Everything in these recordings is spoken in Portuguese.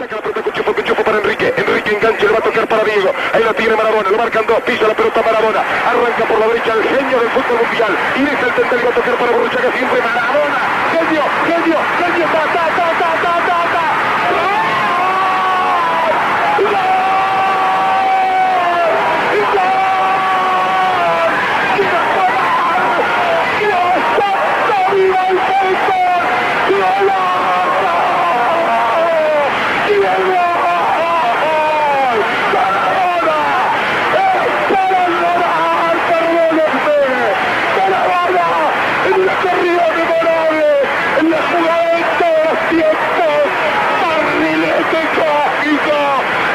Saca la pelota Cuchufo, Cuchufo para Enrique. Enrique enganche, le va a tocar para Diego. Ahí la tiene Maradona, lo marcan dos, pisa la pelota Maradona. Arranca por la derecha el genio del fútbol mundial. Y desde el le va a tocar para Borruchaga siempre Maradona. Genio, genio, genio, ta. ¡Gol! ¡Gol! En la jugada de todos los tiempos, barrilete cósmico,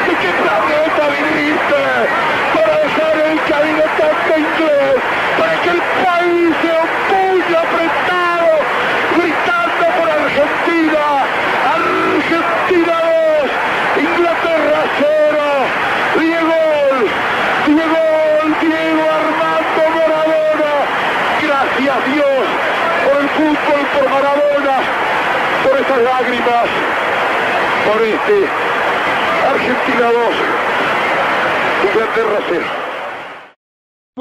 ¿de qué planeta viniste? Para dejar el cabinetante inglés, para que el país sea un puño apretado, gritando por Argentina, Argentina 2, Inglaterra 0, Diego, Diego, Diego Armando Maradona, gracias Dios por el fútbol, por Maradona, por estas lágrimas, por este Argentina 2, Inglaterra 0.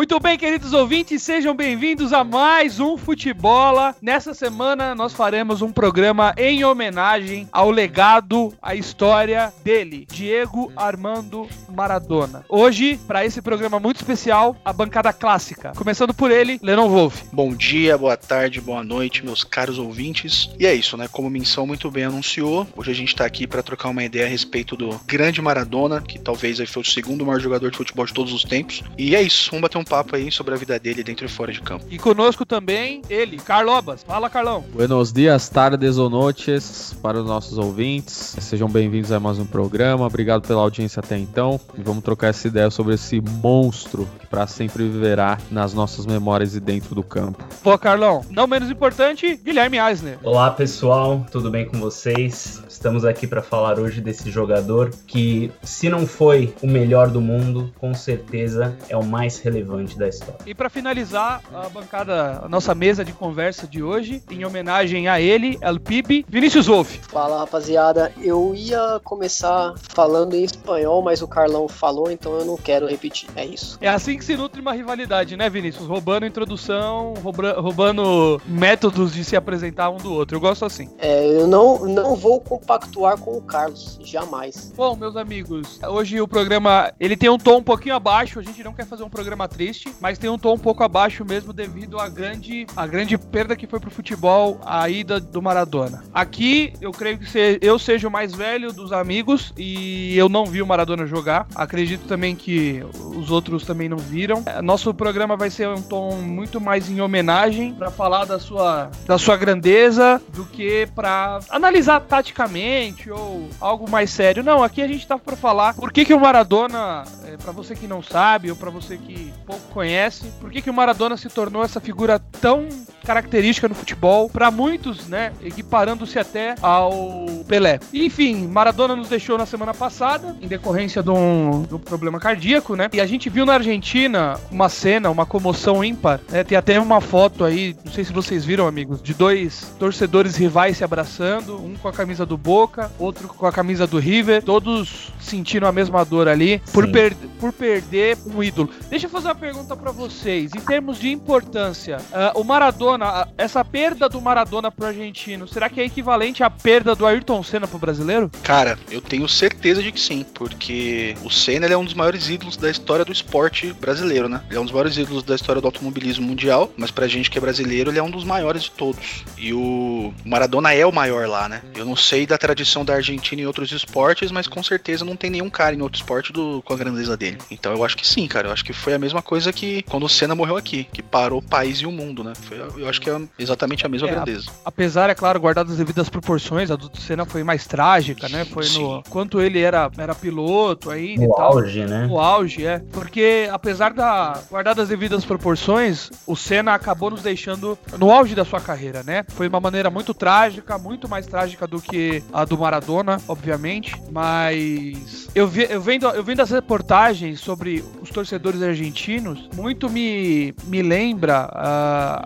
Muito bem, queridos ouvintes, sejam bem-vindos a mais um Futebola. Nessa semana nós faremos um programa em homenagem ao legado, à história dele, Diego Armando Maradona. Hoje, para esse programa muito especial, a bancada clássica. Começando por ele, Lennon Wolf. Bom dia, boa tarde, boa noite, meus caros ouvintes. E é isso, né? Como o Menção muito bem anunciou, hoje a gente tá aqui para trocar uma ideia a respeito do grande Maradona, que talvez aí foi o segundo maior jogador de futebol de todos os tempos. E é isso, vamos bater um papo aí sobre a vida dele dentro e fora de campo. E conosco também ele, Carlobas. Fala, Carlão. Buenos dias, tardes ou noites para os nossos ouvintes. Sejam bem-vindos a mais um programa. Obrigado pela audiência até então. E vamos trocar essa ideia sobre esse monstro que para sempre viverá nas nossas memórias e dentro do campo. Pô, Carlão, não menos importante, Guilherme Eisner. Olá pessoal, tudo bem com vocês? Estamos aqui para falar hoje desse jogador que, se não foi o melhor do mundo, com certeza é o mais relevante da história. E para finalizar a bancada, a nossa mesa de conversa de hoje, em homenagem a ele, El Pibe, Vinícius Wolf. Fala rapaziada, eu ia começar falando em espanhol, mas o Carlão falou, então eu não quero repetir. É isso. É assim que se nutre uma rivalidade, né, Vinícius? Roubando introdução, rouba- roubando métodos de se apresentar um do outro. Eu gosto assim. É, eu não, não vou compactuar com o Carlos, jamais. Bom, meus amigos, hoje o programa ele tem um tom um pouquinho abaixo. A gente não quer fazer um programa triste, mas tem um tom um pouco abaixo mesmo devido à grande, à grande perda que foi pro futebol a ida do Maradona. Aqui eu creio que se- eu seja o mais velho dos amigos e eu não vi o Maradona jogar. Acredito também que os outros também não viram. É, Nosso programa vai ser um tom muito mais em homenagem para falar da sua, da sua grandeza do que para analisar taticamente ou algo mais sério. Não, aqui a gente tá para falar por que, que o Maradona, é, para você que não sabe ou para você que pouco conhece, por que, que o Maradona se tornou essa figura tão característica no futebol, para muitos, né, equiparando-se até ao Pelé. Enfim, Maradona nos deixou na semana passada, em decorrência de um, de um problema cardíaco, né? E a gente viu na Argentina uma cena, uma comoção ímpar. né? Tem até uma foto aí, não sei se vocês viram, amigos, de dois torcedores rivais se abraçando, um com a camisa do Boca, outro com a camisa do River, todos sentindo a mesma dor ali por, per- por perder um ídolo. Deixa eu fazer uma pergunta pra vocês, em termos de importância, ah, o Maradona, ah, essa perda do Maradona pro argentino, será que é equivalente à perda do Ayrton Senna pro brasileiro? Cara, eu tenho certeza de que sim, porque o Senna é um dos maiores ídolos da história do esporte brasileiro, né? Ele é um dos maiores ídolos da história do automobilismo mundial, mas pra gente que é brasileiro, ele é um dos maiores de todos. E o Maradona é o maior lá, né? Eu não sei da tradição da Argentina em outros esportes, mas com certeza não tem nenhum cara em outro esporte do- com a grandeza dele. Então eu acho que sim, cara. Eu acho que foi a mesma coisa que quando o Senna morreu aqui, que parou o país e o mundo, né? Foi, eu acho que é exatamente a mesma É, grandeza. Apesar, é claro, guardadas as devidas proporções, a do Senna foi mais trágica, né? Foi no Sim. quanto ele era, era piloto ainda e No tal. auge, né? No auge, é. Porque, apesar da guardadas as devidas proporções, o Senna acabou nos deixando no auge da sua carreira, né? Foi uma maneira muito trágica, muito mais trágica do que a do Maradona, obviamente. Mas eu, vi, eu, vendo, eu vendo as reportagens sobre os torcedores argentinos, muito me, me lembra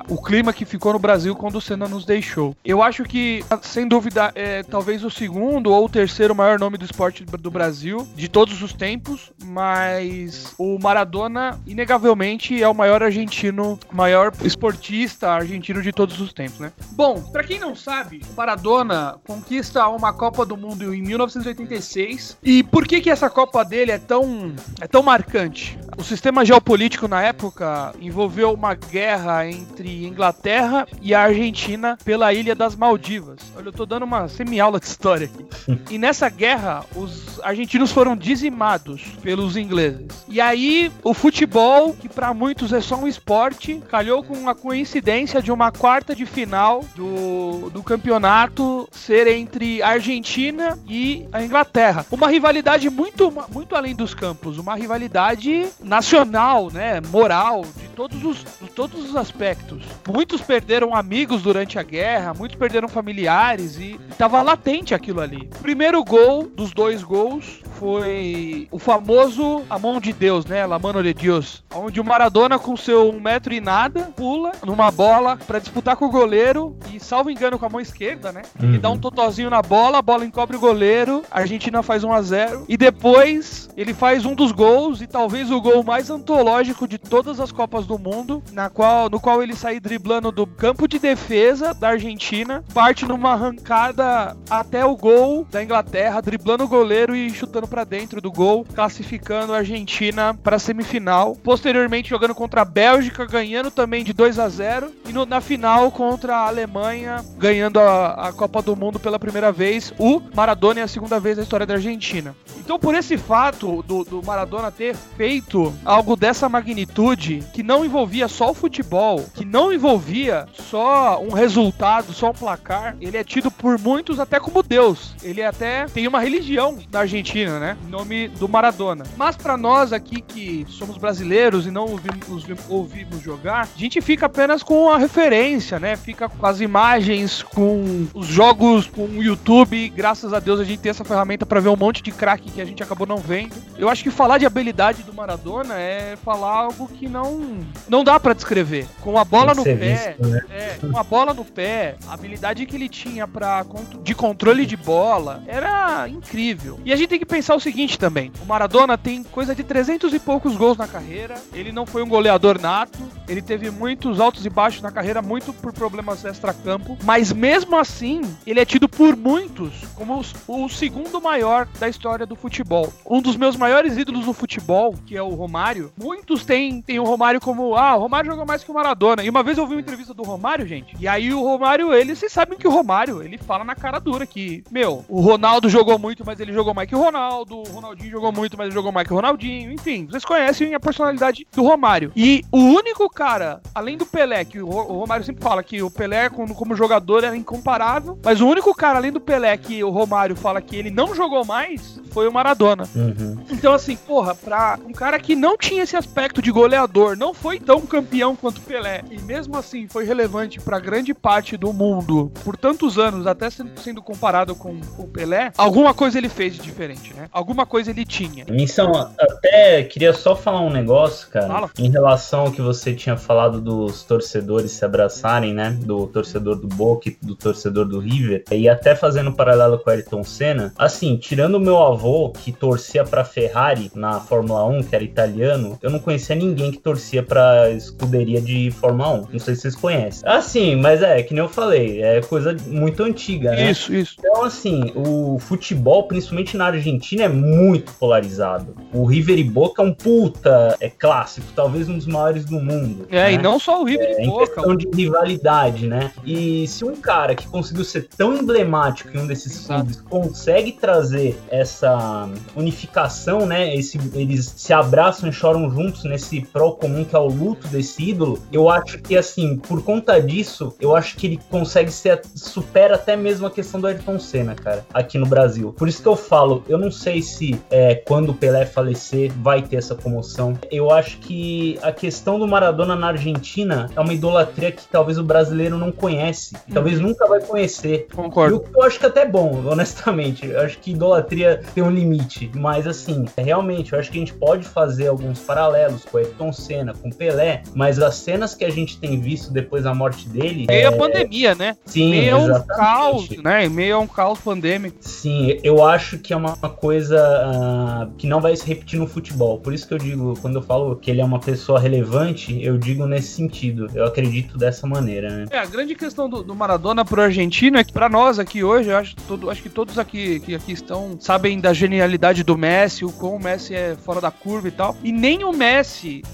uh, o clima que ficou no Brasil quando o Senna nos deixou. Eu acho que, sem dúvida, é talvez o segundo ou o terceiro maior nome do esporte do Brasil de todos os tempos, mas o Maradona, inegavelmente, é o maior argentino, maior esportista argentino de todos os tempos, né? Bom, para quem não sabe, o Maradona conquista uma Copa do Mundo em 1986. E por que que essa Copa dele é tão é tão marcante? O sistema geopolítico na época envolveu uma guerra entre Inglaterra e a Argentina pela ilha das Maldivas. Olha, eu tô dando uma semi-aula de história aqui. E nessa guerra, os argentinos foram dizimados pelos ingleses. E aí, o futebol, que para muitos é só um esporte, calhou com a coincidência de uma quarta de final do, do campeonato ser entre a Argentina e a Inglaterra. Uma rivalidade muito, muito além dos campos, uma rivalidade nacional, né, moral, de todos os, de todos os aspectos. Muitos perderam amigos durante a guerra, muitos perderam familiares e estava latente aquilo ali. O primeiro gol dos dois gols foi o famoso A Mão de Deus, né? La Mano de Deus. Onde o Maradona, com seu um metro e nada, pula numa bola para disputar com o goleiro e, salvo engano, com a mão esquerda, né? Ele dá um uhum. totozinho na bola, a bola encobre o goleiro, a Argentina faz 1 a 0 e depois ele faz um dos gols e talvez o gol mais antológico de todas as Copas do Mundo, na qual, no qual ele sai driblando do campo de defesa da Argentina, parte numa arrancada até o gol da Inglaterra, driblando o goleiro e chutando para dentro do gol, classificando a Argentina para a semifinal. Posteriormente jogando contra a Bélgica, ganhando também de 2 a 0 e no, na final contra a Alemanha, ganhando a, a Copa do Mundo pela primeira vez. O Maradona é a segunda vez na história da Argentina. Então, por esse fato do, do Maradona ter feito algo dessa magnitude, que não envolvia só o futebol, que não envolvia só um resultado, só um placar, ele é tido por muitos até como Deus. Ele até tem uma religião na Argentina, né? Em nome do Maradona. Mas para nós aqui que somos brasileiros e não ouvimos, ouvimos jogar, a gente fica apenas com a referência, né? Fica com as imagens, com os jogos, com o YouTube. Graças a Deus a gente tem essa ferramenta para ver um monte de craque que a gente acabou não vendo. Eu acho que falar de habilidade do Maradona é falar algo que não não dá para descrever. Com a bola no pé, visto, né? é, com a bola no pé, a habilidade que ele tinha para de controle de bola era incrível. E a gente tem que pensar o seguinte também: o Maradona tem coisa de 300 e poucos gols na carreira. Ele não foi um goleador nato. Ele teve muitos altos e baixos na carreira, muito por problemas extra-campo. Mas mesmo assim, ele é tido por muitos como o segundo maior da história do futebol. Um dos meus maiores ídolos no futebol, que é o Romário, muitos têm, têm o Romário como: ah, o Romário jogou mais que o Maradona. E uma vez eu ouvi uma entrevista do Romário, gente, e aí o Romário, ele, vocês sabem que o Romário, ele fala na cara dura que, meu, o Ronaldo jogou muito, mas ele jogou mais que o Ronaldo. Ronaldo, o Ronaldinho jogou muito, mas ele jogou mais que o Ronaldinho. Enfim, vocês conhecem a personalidade do Romário. E o único cara, além do Pelé, que o Romário sempre fala que o Pelé, como, como jogador, era incomparável, mas o único cara, além do Pelé, que o Romário fala que ele não jogou mais, foi o Maradona. Uhum. Então, assim, porra, pra um cara que não tinha esse aspecto de goleador, não foi tão campeão quanto Pelé, e mesmo assim foi relevante para grande parte do mundo por tantos anos, até sendo comparado com o Pelé, alguma coisa ele fez de diferente, né? Alguma coisa ele tinha. Missão, até queria só falar um negócio, cara, Fala. em relação ao que você tinha falado dos torcedores se abraçarem, né? Do torcedor do Boca e do torcedor do River, e até fazendo um paralelo com o Ayrton Senna, assim, tirando o meu avô que torcia pra Ferrari na Fórmula 1, que era italiano, eu não conhecia ninguém que torcia pra escuderia de Fórmula 1. Não sei se vocês conhecem. Assim, mas é, que nem eu falei, é coisa muito antiga, né? Isso, isso. Então, assim, o futebol, principalmente na Argentina, é muito polarizado. O River e Boca é um puta é clássico, talvez um dos maiores do mundo. É, né? e não só o River é, e Boca. Em questão de rivalidade, né? E se um cara que conseguiu ser tão emblemático em um desses clubes consegue trazer essa unificação, né? Esse, eles se abraçam e choram juntos nesse pró comum que é o luto desse ídolo. Eu acho que, assim, por conta disso, eu acho que ele consegue ser, supera até mesmo a questão do Ayrton Senna, cara, aqui no Brasil. Por isso que eu falo, eu não sei se é, quando o Pelé falecer vai ter essa comoção. Eu acho que a questão do Maradona na Argentina é uma idolatria que talvez o brasileiro não conhece, talvez uhum. nunca vai conhecer. Concordo. E o que eu acho que é até bom, honestamente. Eu acho que idolatria tem um limite. Mas assim, realmente, eu acho que a gente pode fazer alguns paralelos com Ayrton Senna, com Pelé, mas as cenas que a gente tem visto depois da morte dele. Meio é... a pandemia, né? Sim, meio a um exatamente. caos, né? Meio a um caos pandêmico. Sim, eu acho que é uma coisa ah, que não vai se repetir no futebol. Por isso que eu digo, quando eu falo que ele é uma pessoa relevante, eu digo nesse sentido. Eu acredito dessa maneira, né? É, a grande questão do, do Maradona pro argentino é que pra nós aqui hoje, eu acho, todo, acho que todos aqui que aqui estão sabem da genialidade do Messi, o como o Messi é fora da curva e tal. E nem o Messi,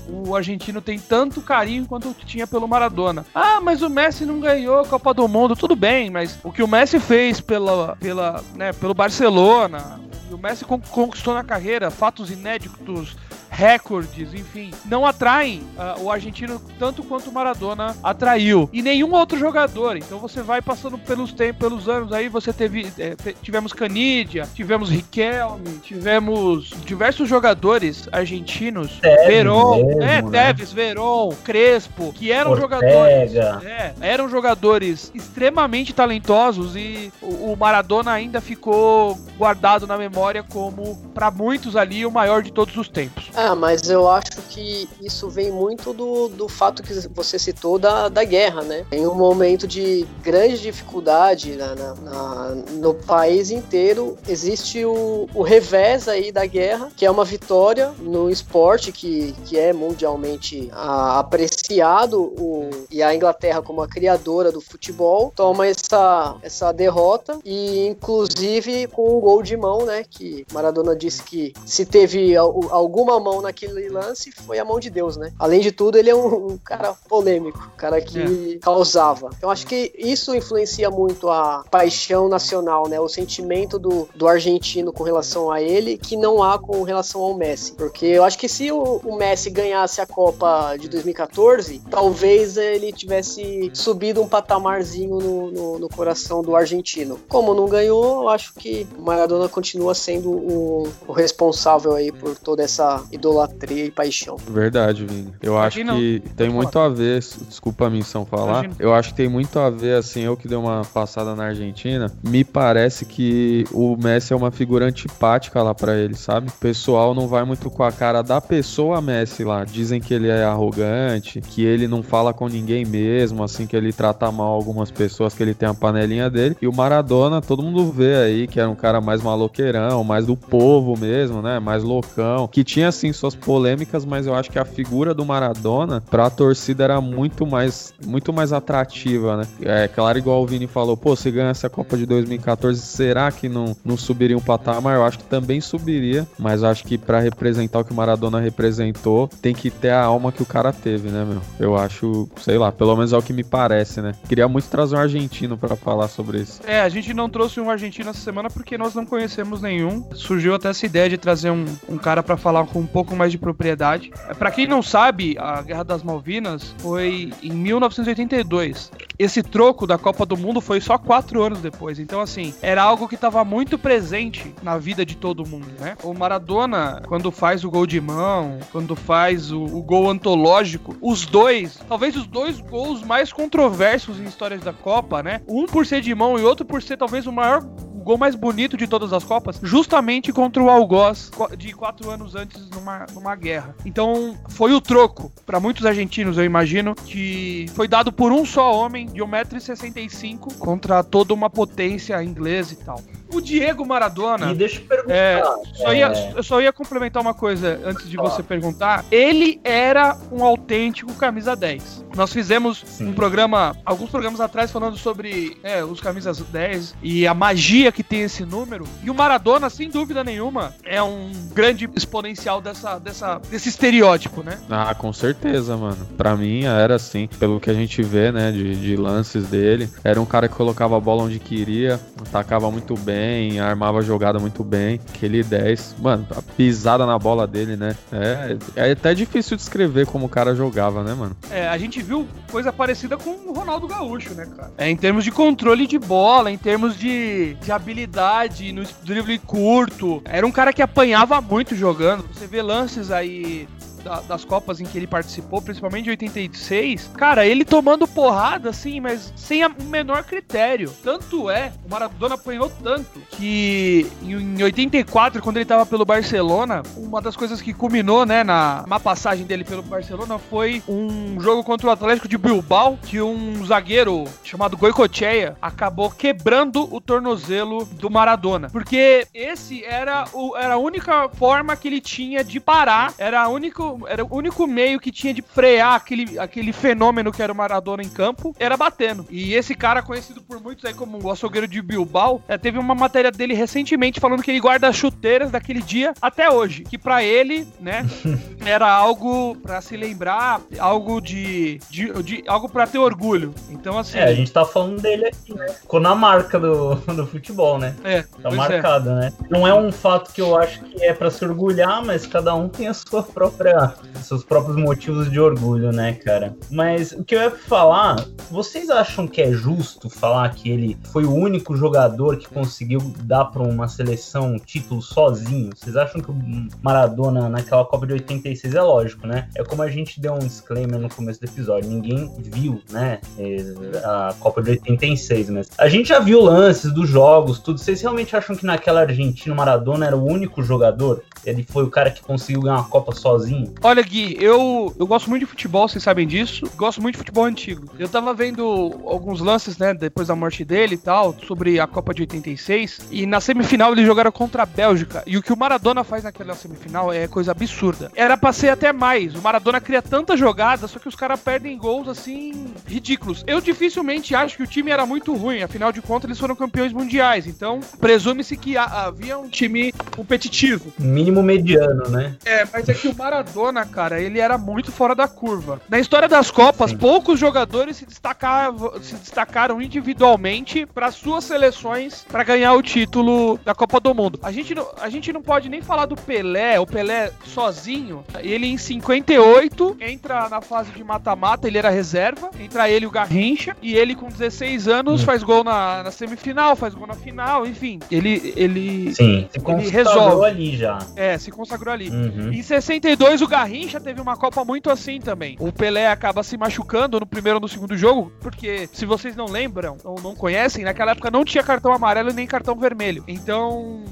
o argentino, tem tanto carinho quanto tinha pelo Maradona. Ah, mas o Messi não ganhou a Copa do Mundo, tudo bem, mas o que o Messi fez pela, pela, né, pelo Barcelona, o Messi con- conquistou na carreira fatos inéditos, recordes, enfim, não atraem ah, o argentino tanto quanto o Maradona atraiu. E nenhum outro jogador. Então você vai passando pelos tempos, pelos anos aí, você teve. te- tivemos Canidia, tivemos Riquelme, tivemos diversos jogadores argentinos. Tevez Veron, mesmo, é, né? Tevez, Veron, Crespo, que eram Ortega. jogadores. É, eram jogadores extremamente talentosos e o, o Maradona ainda ficou guardado na memória como, pra muitos ali, o maior de todos os tempos. Ah, mas eu acho que isso vem muito do, do fato que você citou da, da guerra, né? Em um momento de grande dificuldade na, na- na- no país inteiro, existe o, o revés aí da guerra, que é uma vitória no esporte que, que é mundialmente ah, apreciado, o- e a Inglaterra, como a criadora do futebol, toma essa, essa derrota, e inclusive com um gol de mão, né? Que Maradona disse que se teve al- alguma mão naquele lance, foi a mão de Deus, né? Além de tudo, ele é um, um cara polêmico, cara que causava. Então acho que isso influencia muito a paixão nacional, né? O sentimento do, do argentino com relação a ele, que não há com relação ao Messi. Porque eu acho que se o, o Messi ganhasse a Copa de 2014, talvez ele tivesse subido um patamarzinho no, no, no coração do argentino. Como não ganhou, eu acho que o Maradona continua sendo o, o responsável aí por toda essa idolatria e paixão. Verdade, Vini. Eu acho não- que tem muito a ver, desculpa a missão falar, Imagina. eu acho que tem muito a ver, assim, eu que dei uma passada na Argentina, me parece que o Messi é uma figura antipática lá pra ele, sabe? O pessoal não vai muito com a cara da pessoa Messi lá. Dizem que ele é arrogante, que ele não fala com ninguém mesmo, assim, que ele trata mal algumas pessoas, que ele tem a panelinha dele. E o Maradona, todo mundo vê aí que era um cara mais maloqueirão, mais do povo mesmo, né? Mais loucão, que tinha assim suas polêmicas, mas eu acho que a figura do Maradona pra torcida era muito mais muito mais atrativa, né? É claro, igual o Vini falou, pô, se ganha essa Copa de 2014, será que não, não subiria um patamar? Eu acho que também subiria, mas acho que pra representar o que o Maradona representou, tem que ter a alma que o cara teve, né, meu? Eu acho, sei lá, pelo menos é o que me parece, né? Queria muito trazer um argentino pra falar sobre isso. É, a gente não trouxe um argentino essa semana porque nós não conhecemos nenhum. Surgiu até essa ideia de trazer um, um cara pra falar com pouco mais de propriedade. Pra quem não sabe, a Guerra das Malvinas foi em 1982. Esse troco da Copa do Mundo foi só quatro anos depois. Então, assim, era algo que estava muito presente na vida de todo mundo, né? O Maradona, quando faz o gol de mão, quando faz o, o gol antológico, os dois, talvez os dois gols mais controversos em histórias da Copa, né? Um por ser de mão e outro por ser talvez o maior gol mais bonito de todas as Copas, justamente contra o Algoz de quatro anos antes numa, numa guerra. Então foi o troco para muitos argentinos, eu imagino, que foi dado por um só homem de 1,65m contra toda uma potência inglesa e tal. O Diego Maradona. E deixa eu perguntar. É, só ia, é, eu só ia complementar uma coisa antes de você perguntar. Ele era um autêntico camisa 10. Nós fizemos Sim. um programa, alguns programas atrás, falando sobre é, os camisas 10 e a magia que tem esse número. E o Maradona, sem dúvida nenhuma, é um grande exponencial dessa, dessa, desse estereótipo, né? Ah, com certeza, mano. Pra mim era assim, pelo que a gente vê, né, de, de lances dele. Era um cara que colocava a bola onde queria, atacava muito bem, armava a jogada muito bem. Aquele 10, mano, a pisada na bola dele, né? É, é até difícil descrever como o cara jogava, né, mano? É, a gente viu coisa parecida com o Ronaldo Gaúcho, né, cara? É, em termos de controle de bola, em termos de, de habilidade, no drible curto. Era um cara que apanhava muito jogando. Você vê lances aí da- das Copas em que ele participou, principalmente de 86, cara, ele tomando porrada, assim, mas sem o menor critério. Tanto é, o Maradona apanhou tanto que em 84, quando ele tava pelo Barcelona, uma das coisas que culminou, né, na, passagem dele pelo Barcelona foi um jogo contra o Atlético de Bilbao, que um zagueiro chamado Goicoechea acabou quebrando o tornozelo do Maradona. Porque esse era, o, era a única forma que ele tinha de parar, era, a único, era o único meio que tinha de frear aquele, aquele fenômeno que era o Maradona em campo, era batendo. E esse cara, conhecido por muitos aí como o açougueiro de Bilbao, eh, teve uma matéria dele recentemente falando que ele guarda as chuteiras daquele dia até hoje. Que pra ele, né, era algo pra se lembrar, algo de, de, de- algo pra ter orgulho. Então assim, É, a gente tá falando dele aqui, né? Ficou na marca do, do futebol, né? é, Tá pois é. marcado, né? Não é um fato que eu acho que é pra se orgulhar, mas cada um tem a sua própria, seus próprios motivos de orgulho, né, cara? Mas o que eu ia falar, vocês acham que é justo falar que ele foi o único jogador que conseguiu dar pra uma seleção um título sozinho? Vocês acham que o Maradona naquela Copa de 86 é lógico, né? É como a gente deu um disclaimer no começo do episódio, ninguém viu, né, eh, a Copa de 86, mas a gente já viu lances dos jogos, tudo. Vocês realmente acham que naquela Argentina o Maradona era o único jogador? Ele foi o cara que conseguiu ganhar uma Copa sozinho? Olha, Gui, eu, eu gosto muito de futebol, vocês sabem disso. Gosto muito de futebol antigo. Eu tava vendo alguns lances, né, depois da morte dele e tal, sobre a Copa de 86. E na semifinal eles jogaram contra a Bélgica. E o que o Maradona faz naquela semifinal é coisa absurda. Era pra ser até mais. O Maradona cria tanta jogada, só que os caras perdem gols assim, ridículos. Eu dificilmente acho que o time era muito ruim. Afinal de contas, eles foram campeões mundiais. Então, presume-se que ha- havia um time competitivo. Mínimo mediano, né? É, mas é que o Maradona, cara, ele era muito fora da curva. Na história das Copas, Sim. poucos jogadores se, destacavam, se destacaram individualmente para suas seleções para ganhar o título da Copa do Mundo. A gente, não, a gente não pode nem falar do Pelé, o Pelé sozinho. Ele em 58 entra na fase de mata-mata, ele era reserva. Entra ele o Garrincha. E ele com 16 anos Hum. faz gol na, na semifinal, faz gol na final, enfim. Ele. ele Sim, se Ele consagrou resolve. ali já. é, se consagrou ali. Uhum. Em 62, o Garrincha teve uma Copa muito assim também. O Pelé acaba se machucando no primeiro ou no segundo jogo, porque, se vocês não lembram ou não conhecem, naquela época não tinha cartão amarelo nem cartão vermelho. Então,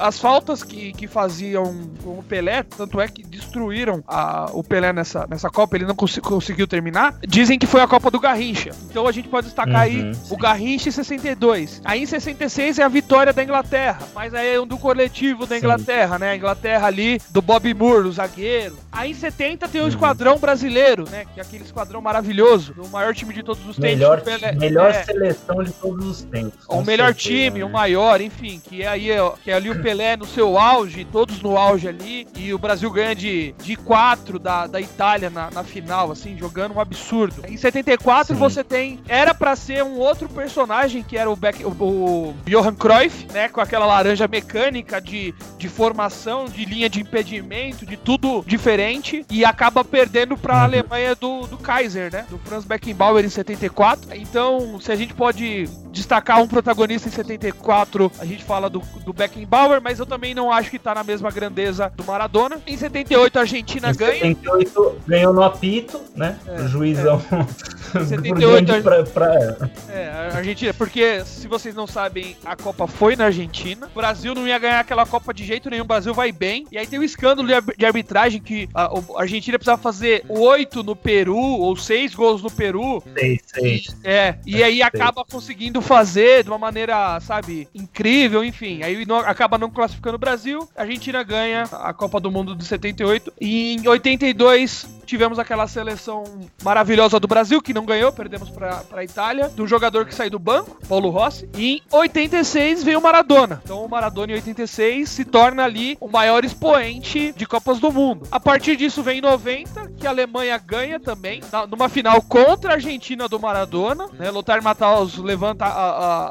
as faltas que, que faziam com o Pelé, tanto é que destruíram a- o Pelé nessa, nessa Copa, ele não consi- conseguiu terminar, dizem que foi a Copa do Garrincha. Então a gente pode destacar aí Uhum, o Garrincha em 62. Aí em 66 é a vitória da Inglaterra, mas aí é um do coletivo da Sim. Inglaterra, né? A Inglaterra ali do Bob Moore, o zagueiro. Aí em 70 tem o Uhum. esquadrão brasileiro, né? Que é aquele esquadrão maravilhoso, o maior time de todos os tempos. Melhor, Pelé- melhor é, seleção de todos os tempos. o melhor certeza, time, né? o maior, enfim, que é aí que é ali o Pelé no seu auge, todos no auge ali, e o Brasil ganha de, de 4 da, da Itália na, na final, assim, jogando um absurdo. Em 74 Sim. você tem, era pra ser um outro personagem que era o, Beck, o, o Johan Cruyff, né, com aquela laranja mecânica de, de formação, de linha de impedimento, de tudo diferente, e acaba perdendo pra Uhum. Alemanha do, do Kaiser, né, do Franz Beckenbauer em 74. Então, se a gente pode destacar um protagonista em 74, a gente fala do, do Beckenbauer, mas eu também não acho que tá na mesma grandeza do Maradona. Em 78 a Argentina Em ganha. 78 ganhou no apito, né? É, o juizão. por 78 grande pra, pra- É, a Argentina, porque se vocês não sabem, a Copa foi na Argentina. O Brasil não ia ganhar aquela Copa de jeito nenhum, o Brasil vai bem. E aí tem o escândalo de arbitragem que a, a Argentina precisava fazer oito no Peru, ou seis gols no Peru. Seis, seis. É, e aí acaba conseguindo fazer de uma maneira, sabe, incrível, enfim. Aí não- acaba não classificando o Brasil. A Argentina ganha a Copa do Mundo de 78. E em 82 tivemos aquela seleção maravilhosa do Brasil, que não ganhou, perdemos pra, pra Itália, um jogador que saiu do banco, Paulo Rossi. E em 86 veio o Maradona. Então o Maradona em 86 se torna ali o maior expoente de Copas do Mundo. A partir disso vem em 90, que a Alemanha ganha também, numa final contra a Argentina do Maradona, né? Lothar Matthaus levanta a- a-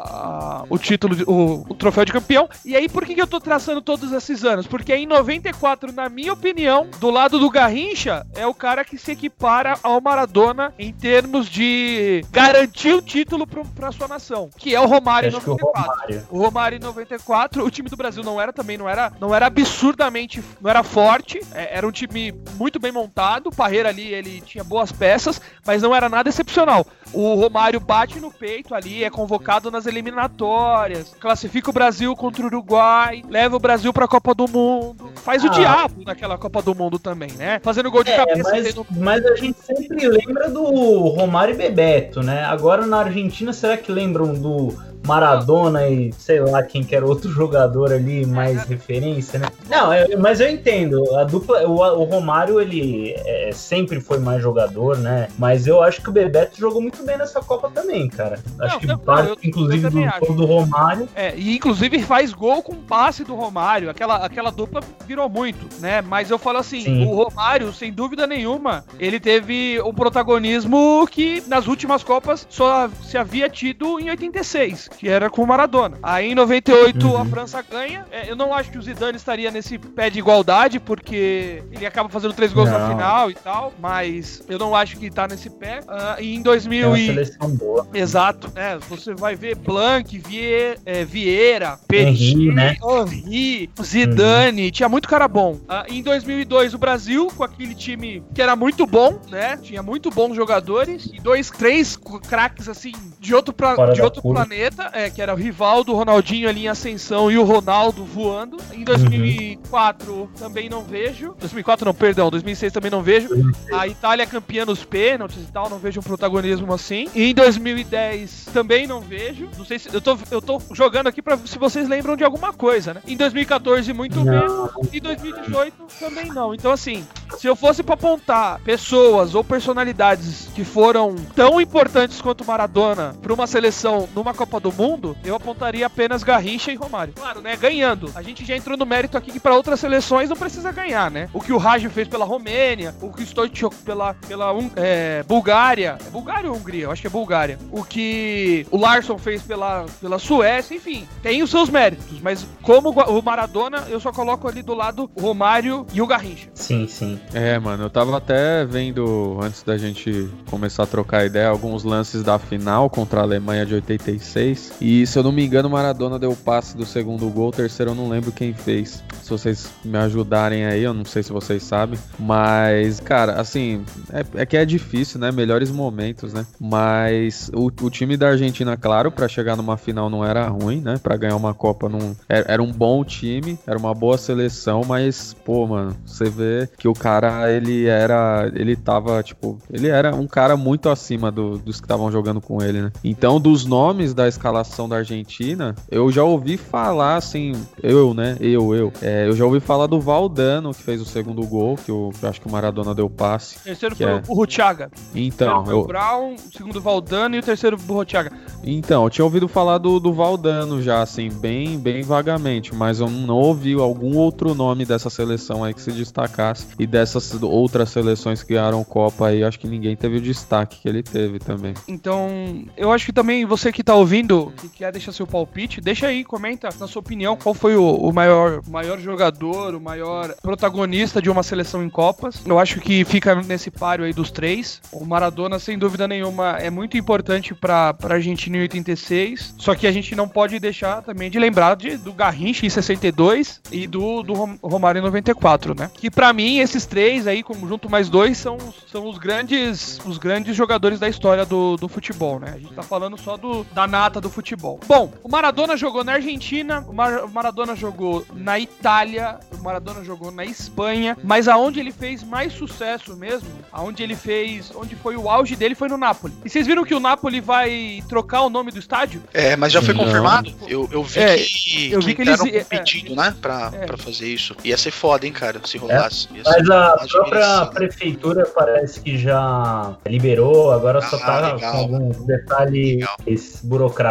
a- o título, o, o troféu de campeão. E aí, por que, que eu tô traçando todos esses anos? Porque em 94, na minha opinião, do lado do Garrincha, é o cara cara que se equipara ao Maradona em termos de garantir o título pro, pra sua nação, que é o Romário em Acho que o 94. Romário. O Romário em 94, o time do Brasil não era também, não era, não era absurdamente, não era forte, é, era um time muito bem montado, o Parreira ali, ele tinha boas peças, mas não era nada excepcional. O Romário bate no peito ali, é convocado nas eliminatórias, classifica o Brasil contra o Uruguai, leva o Brasil pra Copa do Mundo, faz o Ah. diabo naquela Copa do Mundo também, né? Fazendo gol de É, cabeça. Mas, mas a gente sempre lembra do Romário e Bebeto, né? Agora na Argentina, será que lembram do Maradona e sei lá quem que era outro jogador ali, mais referência, né? Não, é- mas eu entendo. A dupla, o, o Romário, ele é, sempre foi mais jogador, né? Mas eu acho que o Bebeto jogou muito bem nessa Copa também, cara. Acho Não, que não, parte, eu- inclusive, eu do, acho. do Romário. É, e inclusive faz gol com passe do Romário. Aquela, aquela dupla virou muito, né? Mas eu falo assim, Sim. o Romário, sem dúvida nenhuma, ele teve um protagonismo que nas últimas Copas só se havia tido em 86, que era com o Maradona. Aí em 98 Uhum. a França ganha. É, eu não acho que o Zidane estaria nesse pé de igualdade, porque ele acaba fazendo três gols na Não. final e tal, mas eu não acho que tá nesse pé. Ah, e em É 2000 uma e... seleção boa. Exato, né? Você vai ver Blanc, Vie, é, Vieira, Petit, Henry, né? Henry, Zidane, tinha muito cara bom. Ah, em 2002, o Brasil, com aquele time que era muito bom, né? Tinha muito bons jogadores e dois, três craques assim de outro, pra- de outro curva. planeta, é, que era o Rivaldo, o Ronaldinho ali em ascensão e o Ronaldo voando. Em 2004 também não vejo. 2004 não, perdão, 2006 também não vejo. A Itália campeã nos pênaltis e tal, não vejo um protagonismo assim. E em 2010 também não vejo. Não sei se eu tô, eu tô jogando aqui pra se vocês lembram de alguma coisa, né? Em 2014 muito menos e 2018 também não. Então assim, se eu fosse pra apontar pessoas ou personalidades que foram tão importantes quanto Maradona pra uma seleção numa Copa do Mundo, eu apontaria apenas Garrincha e Romário. Claro, né? Ganhando. A gente já entrou no mérito aqui que pra outras seleções não precisa ganhar, né? O que o Raj fez pela Romênia, o que o Stoichkov pela, pela é, Bulgária. É Bulgária ou Hungria? Eu acho que é Bulgária. O que o Larson fez pela, pela Suécia, enfim, tem os seus méritos. Mas como o Maradona, eu só coloco ali do lado o Romário e o Garrincha. Sim, sim. É, mano, eu tava até vendo, antes da gente começar a trocar ideia, alguns lances da final contra a Alemanha de 86. E se eu não me engano, Maradona deu o passe do segundo gol, o terceiro eu não lembro quem fez. Se vocês me ajudarem aí, eu não sei se vocês sabem. Mas, cara, assim, é, é que é difícil, né? Melhores momentos, né? Mas o, o time da Argentina, claro, pra chegar numa final não era ruim, né? Pra ganhar uma Copa não. Era, era um bom time, era uma boa seleção, mas, pô, mano, você vê que o cara, ele era. Ele tava, tipo, ele era um cara muito acima do- dos que estavam jogando com ele, né? Então, dos nomes da escalação da Argentina, eu já ouvi falar, assim, eu, né? Eu, eu. é, eu já ouvi falar do Valdano, que fez o segundo gol, que eu, eu acho que o Maradona deu passe. Terceiro Que foi é? o Burruchaga. Então, foi o eu, Brown, o segundo o Valdano e o terceiro o Burruchaga. Então, eu tinha ouvido falar do, do Valdano já, assim, bem, bem vagamente, mas eu não ouvi algum outro nome dessa seleção aí que se destacasse. E dessas outras seleções que ganharam Copa aí, acho que ninguém teve o destaque que ele teve também. Então, eu acho que também você que tá ouvindo, que quer deixar seu palpite, deixa aí, comenta na sua opinião qual foi o, o maior, maior jogador, o maior protagonista de uma seleção em Copas. Eu acho que fica nesse páreo aí dos três. O Maradona, sem dúvida nenhuma, é muito importante pra, pra Argentina em 86. Só que a gente não pode deixar também de lembrar de, do Garrincha em 62 e do, do Rom- Romário em 94, né? Que pra mim, esses três aí, junto mais dois, são, são os grandes os grandes jogadores da história do, do futebol, né? A gente tá falando só do, da nata do futebol. Bom, o Maradona jogou na Argentina, o, Mar- o Maradona jogou na Itália, o Maradona jogou na Espanha, mas aonde ele fez mais sucesso mesmo, aonde ele fez, onde foi o auge dele foi no Napoli. E vocês viram que o Napoli vai trocar o nome do estádio? É, mas já foi Não. confirmado? Eu, eu vi É, que, eu vi que eles- com é, pedido, né? Pra, é. pra fazer isso. Ia ser foda, hein, cara, se rolasse. Ser Mas a própria admiração. prefeitura parece que já liberou, agora só Ah, tá legal. com alguns detalhes Legal.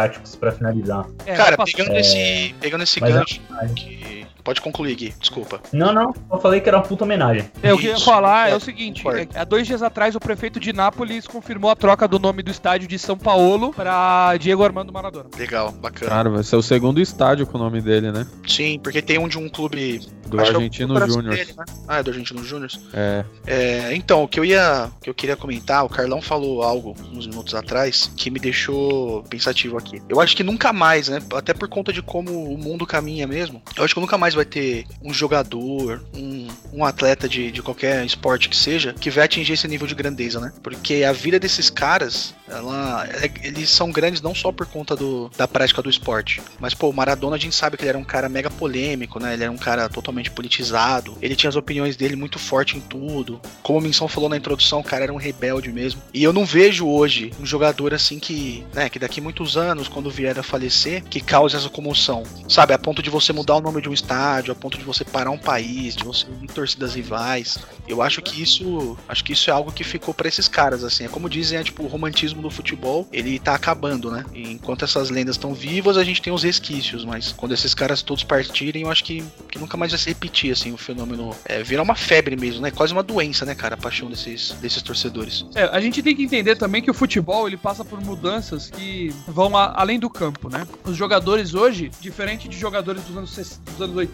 Burocráticos pra finalizar. É, Cara, pegando esse, pegando esse Mas gancho a- que, Pode concluir, Gui, desculpa. Não, não, eu falei que era uma puta homenagem. É, o que eu ia falar é é, o seguinte: concordo. é, há dois dias atrás, o prefeito de Nápoles confirmou a troca do nome do estádio de São Paulo para Diego Armando Maradona. Legal, bacana. Cara, vai ser o segundo estádio com o nome dele, né? Sim, porque tem um de um clube. Do é Argentino Júnior. dele, né? Ah, é do Argentino Júnior. É. É, então, o que eu ia. O que eu queria comentar, o Carlão falou algo uns minutos atrás que me deixou pensativo aqui. Eu acho que nunca mais, né? Até por conta de como o mundo caminha mesmo. Eu acho que nunca mais vai ter um jogador, um, um atleta de, de qualquer esporte que seja, que vai atingir esse nível de grandeza, né? Porque a vida desses caras, ela, é- eles são grandes não só por conta do, da prática do esporte, mas, pô, o Maradona a gente sabe que ele era um cara mega polêmico, né? Ele era um cara totalmente politizado, ele tinha as opiniões dele muito forte em tudo. Como o Minson falou na introdução, o cara era um rebelde mesmo. E eu não vejo hoje um jogador assim que, né, que daqui muitos anos, quando vier a falecer, que cause essa comoção. Sabe, a ponto de você mudar o nome de um estádio, a ponto de você parar um país, de você ir em torcidas rivais. Eu acho que isso, acho que isso é algo que ficou pra esses caras assim. É como dizem, é, tipo, o romantismo do futebol, ele tá acabando, né? E enquanto essas lendas estão vivas, a gente tem os resquícios, mas quando esses caras todos partirem, eu acho que, que nunca mais vai se repetir assim o fenômeno. É, virar uma febre mesmo, né? Quase uma doença, né, cara, a paixão desses desses torcedores. É, a gente tem que entender também que o futebol ele passa por mudanças que vão a- além do campo, né? Os jogadores hoje, diferente de jogadores dos anos, dos anos 80,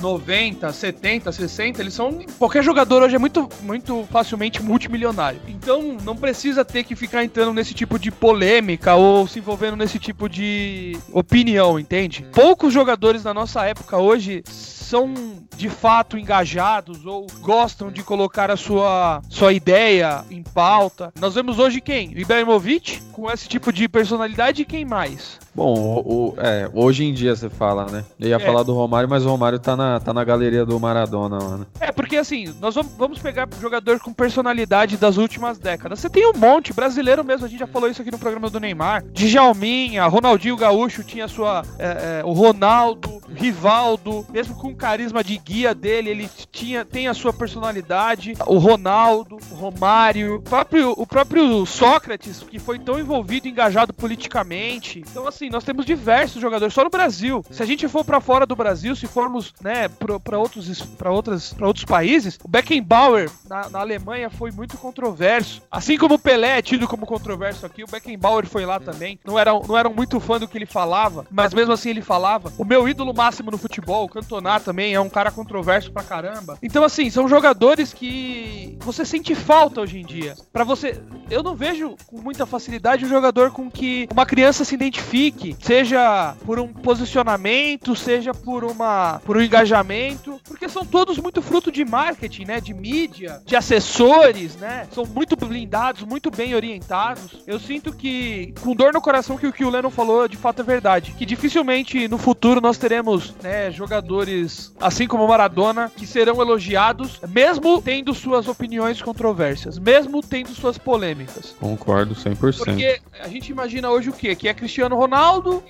90, 70, 60, eles são. Qualquer jogador hoje é muito, muito facilmente multimilionário. Então não precisa ter que ficar entrando nesse tipo de polêmica ou se envolvendo nesse tipo de opinião, entende? Poucos jogadores na nossa época hoje são de fato engajados ou gostam de colocar a sua, sua ideia em pauta. Nós vemos hoje quem? Ibrahimovic, com esse tipo de personalidade, e quem mais? Bom, o, o- é, hoje em dia você fala, né? Eu ia É. falar do Romário, mas o Romário tá na, tá na galeria do Maradona lá, né? É, porque assim, nós vamos, pegar jogador com personalidade das últimas décadas. Você tem um monte, brasileiro mesmo, a gente já falou isso aqui no programa do Neymar. Djalminha, Ronaldinho Gaúcho tinha sua. é, é, o Ronaldo, Rivaldo, mesmo com o carisma de guia dele, ele tinha, tem a sua personalidade. O Ronaldo, o Romário, o próprio, o próprio Sócrates, que foi tão envolvido, engajado politicamente. Então, assim, nós temos diversos jogadores só no Brasil. Se a gente for pra fora do Brasil, se formos, né, para outros, pra outras, pra outros países, o Beckenbauer na, na Alemanha foi muito controverso. Assim como o Pelé é tido como controverso aqui, o Beckenbauer foi lá também. Não eram, não eram muito fã do que ele falava, mas mesmo assim ele falava. O meu ídolo máximo no futebol, o Cantona também, é um cara controverso pra caramba. Então, assim, são jogadores que você sente falta hoje em dia. Pra você. Eu não vejo com muita facilidade um jogador com que uma criança se identifique, seja por um posicionamento, seja por uma por um engajamento, porque são todos muito fruto de marketing, né, de mídia, de assessores, né? São muito blindados, muito bem orientados. Eu sinto que com dor no coração que o que o Lennon falou, de fato é verdade, que dificilmente no futuro nós teremos, né, jogadores assim como o Maradona que serão elogiados, mesmo tendo suas opiniões controversas, mesmo tendo suas polêmicas. Concordo 100%. Porque a gente imagina hoje o quê? Que é Cristiano Ronaldo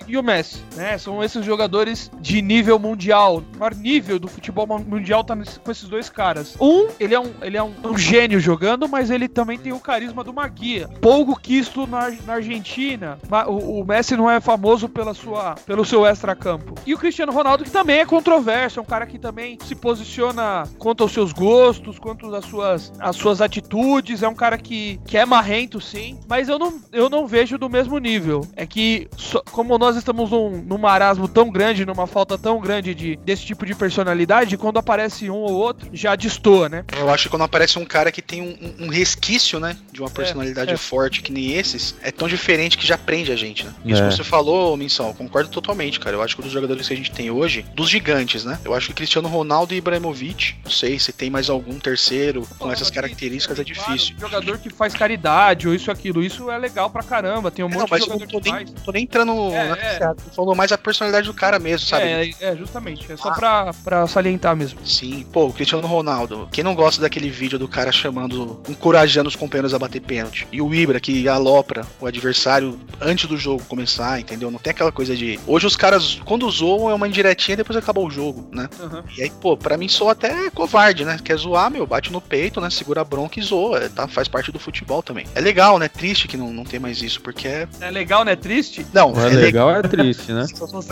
e o Messi, né? São esses jogadores de nível mundial. O maior nível do futebol mu- mundial tá com esses dois caras. Um, ele é um, ele é um, um gênio jogando, mas ele também tem o carisma do Maguia. Pouco quisto na, na Argentina. O, o Messi não é famoso pela sua, pelo seu extra-campo. E o Cristiano Ronaldo, que também é controverso, é um cara que também se posiciona quanto aos seus gostos, quanto às suas, às suas atitudes. É um cara que, que é marrento, sim, mas eu não, eu não vejo do mesmo nível. É que, como nós estamos num, num marasmo tão grande, numa falta tão grande de, desse tipo de personalidade, quando aparece um ou outro, já destoa, né? Eu acho que quando aparece um cara que tem um, um resquício, né, de uma personalidade é. forte que nem esses, é tão diferente que já prende a gente, né? Isso É. que você falou, Missão, eu concordo totalmente, cara. Eu acho que dos jogadores que a gente tem hoje, dos gigantes, né? Eu acho que Cristiano Ronaldo e Ibrahimovic, não sei se tem mais algum terceiro com essas características, é difícil. Claro, jogador que faz caridade ou isso aquilo, isso é legal pra caramba. Tem um É, monte não, de mas eu jogador não tô que nem, faz. tô nem entrando É, na é. falando mais a personalidade do cara mesmo, sabe? É, é, justamente. É só Ah. pra, pra salientar mesmo. Sim, pô, o Cristiano Ronaldo. Quem não gosta daquele vídeo do cara chamando, encorajando os companheiros a bater pênalti? E o Ibra, que alopra o adversário antes do jogo começar, entendeu? Não tem aquela coisa de. Hoje os caras, quando zoam, é uma indiretinha e depois acabou o jogo, né? Aham. E aí, pô, pra mim sou até covarde, né? Quer zoar, meu, bate no peito, né? Segura a bronca e zoa, é, tá? Faz parte do futebol também. É legal, né? Triste que não, não tem mais isso, porque é. É legal, né? Triste? Não, Não é legal, é triste, né?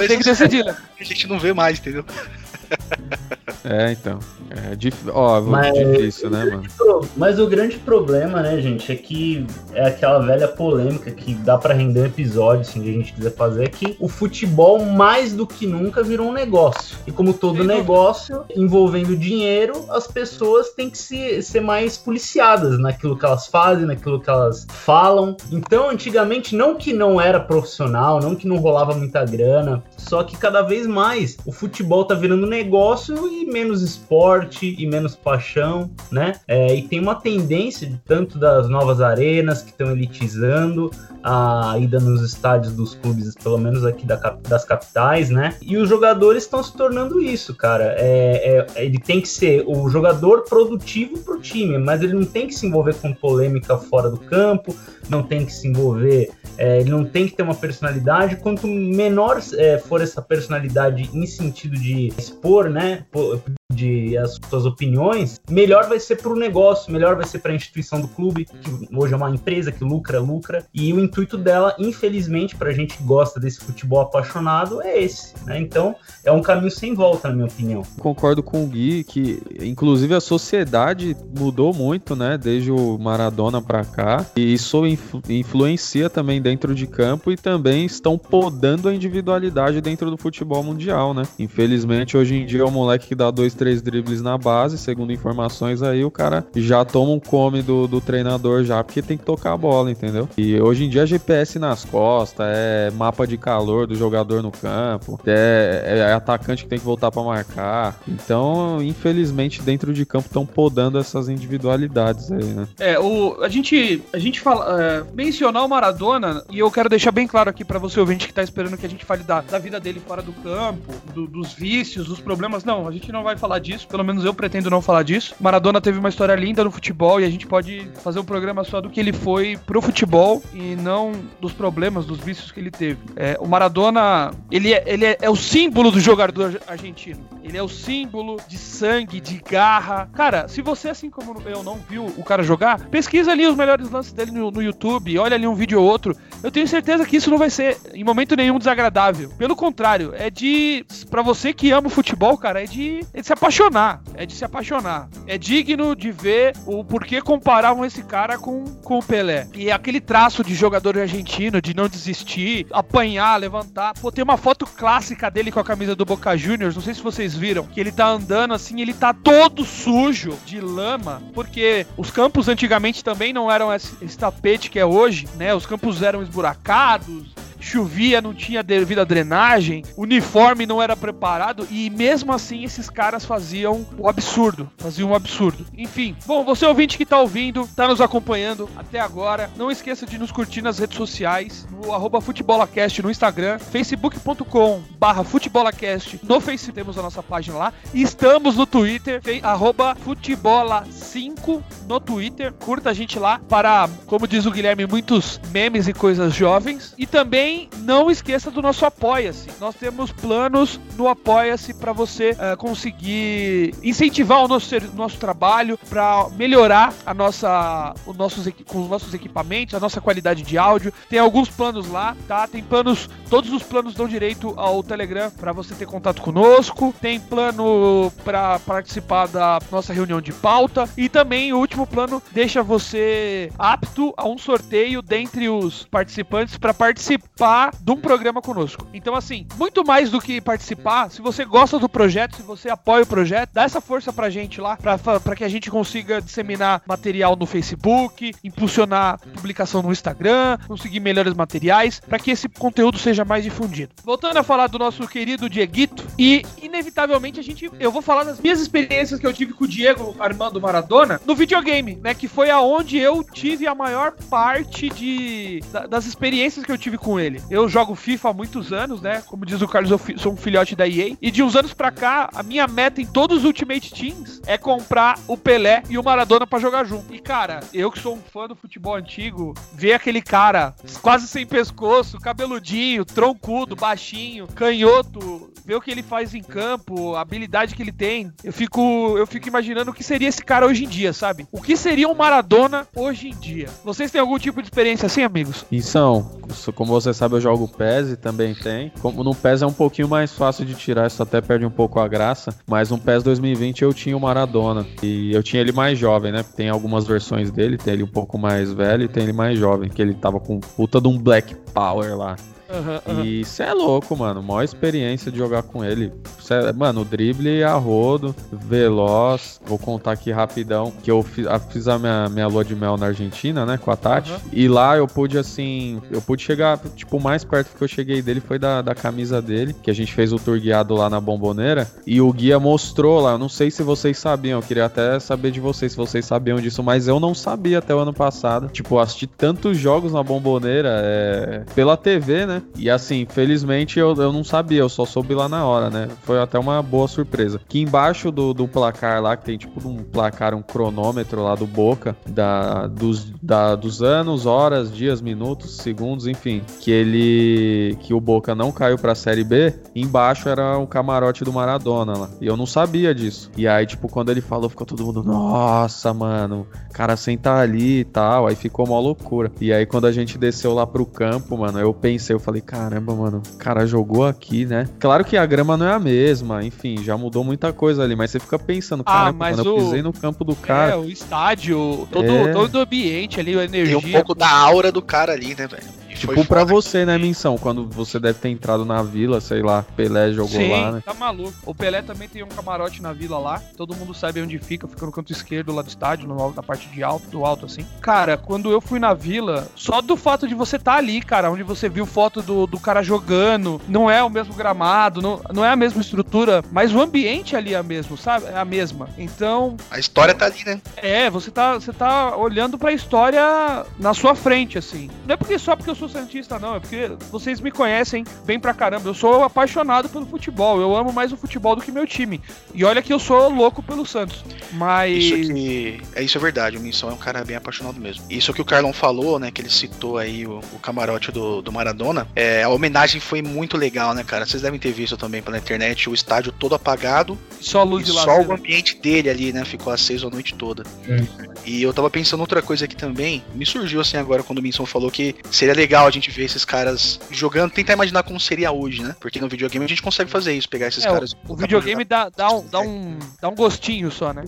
Tem que decidir, né? a gente não vê mais, entendeu? É, então. É dif... Ó, mas, difícil, né, mano? Mas o grande problema, né, gente, é que é aquela velha polêmica que dá para render um episódio, assim, que a gente quiser fazer, é que o futebol, mais do que nunca, virou um negócio. E como todo Sim, negócio envolvendo dinheiro, as pessoas têm que se, ser mais policiadas naquilo que elas fazem, naquilo que elas falam. Então, antigamente, não que não era profissional, não que não rolava muita grana, só que cada vez mais o futebol tá virando negócio e menos esporte e menos paixão, né? É, e tem uma tendência tanto das novas arenas que estão elitizando a ida nos estádios dos clubes, pelo menos aqui da, das capitais, né? E os jogadores estão se tornando isso, cara. É, é, ele tem que ser o jogador produtivo pro time, mas ele não tem que se envolver com polêmica fora do campo, não tem que se envolver, é, ele não tem que ter uma personalidade. Quanto menor é, for essa personalidade em sentido de expor, né? De as suas opiniões, melhor vai ser para o negócio, melhor vai ser para a instituição do clube, que hoje é uma empresa que lucra, lucra, e o intuito dela, infelizmente, para a gente que gosta desse futebol apaixonado, é esse, né? Então, é um caminho sem volta, na minha opinião. Concordo com o Gui que, inclusive, a sociedade mudou muito, né, desde o Maradona para cá, e isso influ influencia também dentro de campo e também estão podando a individualidade dentro do futebol mundial, né? Infelizmente, hoje em dia, o moleque que dá dois três dribles na base, segundo informações aí, o cara já toma um come do, do treinador já, porque tem que tocar a bola, entendeu? E hoje em dia é GPS nas costas, é mapa de calor do jogador no campo, é, é atacante que tem que voltar para marcar. Então, infelizmente, dentro de campo estão podando essas individualidades aí, né? É, o, a gente, a gente fala, é, mencionar o Maradona, e eu quero deixar bem claro aqui para você ouvinte que tá esperando que a gente fale da, da vida dele fora do campo, do, dos vícios, dos problemas. Não, a gente não vai falar disso, pelo menos eu pretendo não falar disso. Maradona teve uma história linda no futebol e a gente pode fazer um programa só do que ele foi pro futebol e não dos problemas, dos vícios que ele teve. É, o Maradona, ele, é, ele é, é o símbolo do jogador argentino. Ele é o símbolo de sangue, de garra. Cara, se você, assim como eu, não viu o cara jogar, pesquisa ali os melhores lances dele no, no YouTube, olha ali um vídeo ou outro. Eu tenho certeza que isso não vai ser, em momento nenhum, desagradável. Pelo contrário, é de. para você que ama o futebol, cara, é de, é de se apaixonar. É de se apaixonar. É digno de ver o porquê comparavam esse cara com, com o Pelé. E aquele traço de jogador argentino, de não desistir, apanhar, levantar. Pô, tem uma foto clássica dele com a camisa do Boca Juniors, não sei se vocês viram, que ele tá andando assim, ele tá todo sujo de lama, porque os campos antigamente também não eram esse, esse tapete que é hoje, né? Os campos eram esburacados, chovia, não tinha devida drenagem, uniforme não era preparado e mesmo assim esses caras faziam o absurdo, faziam um absurdo. Enfim, bom, você ouvinte que tá ouvindo, tá nos acompanhando até agora, não esqueça de nos curtir nas redes sociais, no arroba futebolacast no Instagram, facebook.com barra futebolacast no Facebook, temos a nossa página lá, e estamos no Twitter, arroba futebola5 no Twitter, curta a gente lá para, como diz o Guilherme, muitos memes e coisas jovens, e também também não esqueça do nosso Apoia-se. Nós temos planos no Apoia-se para você uh, conseguir incentivar o nosso, nosso trabalho, para melhorar a nossa, o nossos, com os nossos equipamentos, a nossa qualidade de áudio. Tem alguns planos lá, tá? Tem planos, todos os planos dão direito ao Telegram para você ter contato conosco. Tem plano para participar da nossa reunião de pauta e também o último plano deixa você apto a um sorteio dentre os participantes para participar participar de um programa conosco. Então, assim, muito mais do que participar, se você gosta do projeto, se você apoia o projeto, dá essa força pra gente lá, pra, pra que a gente consiga disseminar material no Facebook, impulsionar publicação no Instagram, conseguir melhores materiais, para que esse conteúdo seja mais difundido. Voltando a falar do nosso querido Dieguito, e inevitavelmente a gente, eu vou falar das minhas experiências que eu tive com o Diego Armando Maradona no videogame, né, que foi aonde eu tive a maior parte de das experiências que eu tive com ele dele. Eu jogo FIFA há muitos anos, né? Como diz o Carlos, eu sou um filhote da EA. E de uns anos pra cá, a minha meta em todos os Ultimate Teams é comprar o Pelé e o Maradona para jogar junto. E cara, eu que sou um fã do futebol antigo, ver aquele cara quase sem pescoço, cabeludinho, troncudo, baixinho, canhoto, ver o que ele faz em campo, a habilidade que ele tem, eu fico, eu fico imaginando o que seria esse cara hoje em dia, sabe? O que seria um Maradona hoje em dia? Vocês têm algum tipo de experiência assim, amigos? E são, como você sabe, eu jogo PES e também tem. Como no PES é um pouquinho mais fácil de tirar, isso até perde um pouco a graça. Mas no PES 2020 eu tinha o Maradona. E eu tinha ele mais jovem, né? Tem algumas versões dele, tem ele um pouco mais velho e tem ele mais jovem, que ele tava com puta de um Black Power lá. Uhum, uhum. E você é louco, mano. Maior experiência de jogar com ele. Cê, mano, o drible a rodo, veloz. Vou contar aqui rapidão que eu fiz, a, fiz a minha, minha lua de mel na Argentina, né? Com a Tati. Uhum. E lá eu pude, assim, eu pude chegar, tipo, mais perto que eu cheguei dele foi da, da camisa dele, que a gente fez o tour guiado lá na bomboneira. E o guia mostrou lá. Eu não sei se vocês sabiam, eu queria até saber de vocês se vocês sabiam disso, mas eu não sabia até o ano passado. Tipo, assisti tantos jogos na bomboneira é, pela TV, né? E assim, felizmente eu, eu não sabia, eu só soube lá na hora, né? Foi até uma boa surpresa. Que embaixo do, do placar lá, que tem tipo um placar, um cronômetro lá do Boca, da, dos, da, dos anos, horas, dias, minutos, segundos, enfim, que ele. que o Boca não caiu pra Série B, embaixo era o camarote do Maradona lá. E eu não sabia disso. E aí, tipo, quando ele falou, ficou todo mundo, nossa, mano, cara senta ali e tal. Aí ficou uma loucura. E aí, quando a gente desceu lá pro campo, mano, eu pensei, eu falei, caramba, mano, o cara jogou aqui, né? Claro que a grama não é a mesma, enfim, já mudou muita coisa ali, mas você fica pensando, cara, ah, mas mano, o... eu pisei no campo do cara. É, o estádio, todo, é. todo o ambiente ali, a energia. Tem um pouco da aura do cara ali, né, velho? Tipo, pra você, né, Menção? Quando você deve ter entrado na vila, sei lá, Pelé jogou Sim, lá, né? tá maluco. O Pelé também tem um camarote na vila lá. Todo mundo sabe onde fica, fica no canto esquerdo lá do estádio, no, na parte de alto, do alto, assim. Cara, quando eu fui na vila, só do fato de você estar tá ali, cara, onde você viu foto do, do cara jogando, não é o mesmo gramado, não, não é a mesma estrutura, mas o ambiente ali é a mesmo, sabe? É a mesma. Então. A história tá ali, né? É, você tá, você tá olhando pra história na sua frente, assim. Não é porque só porque eu sou santista, não. É porque vocês me conhecem bem pra caramba. Eu sou apaixonado pelo futebol. Eu amo mais o futebol do que meu time. E olha que eu sou louco pelo Santos. Mas. Isso que. É isso é verdade. O Missão é um cara bem apaixonado mesmo. Isso que o Carlão falou, né? Que ele citou aí o, o camarote do, do Maradona. É, a homenagem foi muito legal, né, cara? Vocês devem ter visto também pela internet o estádio todo apagado. Só a luz e de Só o ambiente dele ali, né? Ficou aceso a noite toda. Hum. E eu tava pensando outra coisa aqui também. Me surgiu assim agora quando o Minson falou que seria legal a gente ver esses caras jogando, tentar imaginar como seria hoje, né? Porque no videogame a gente consegue fazer isso, pegar esses é, caras. O, o videogame dá, dá, um, dá, um, dá um gostinho só, né?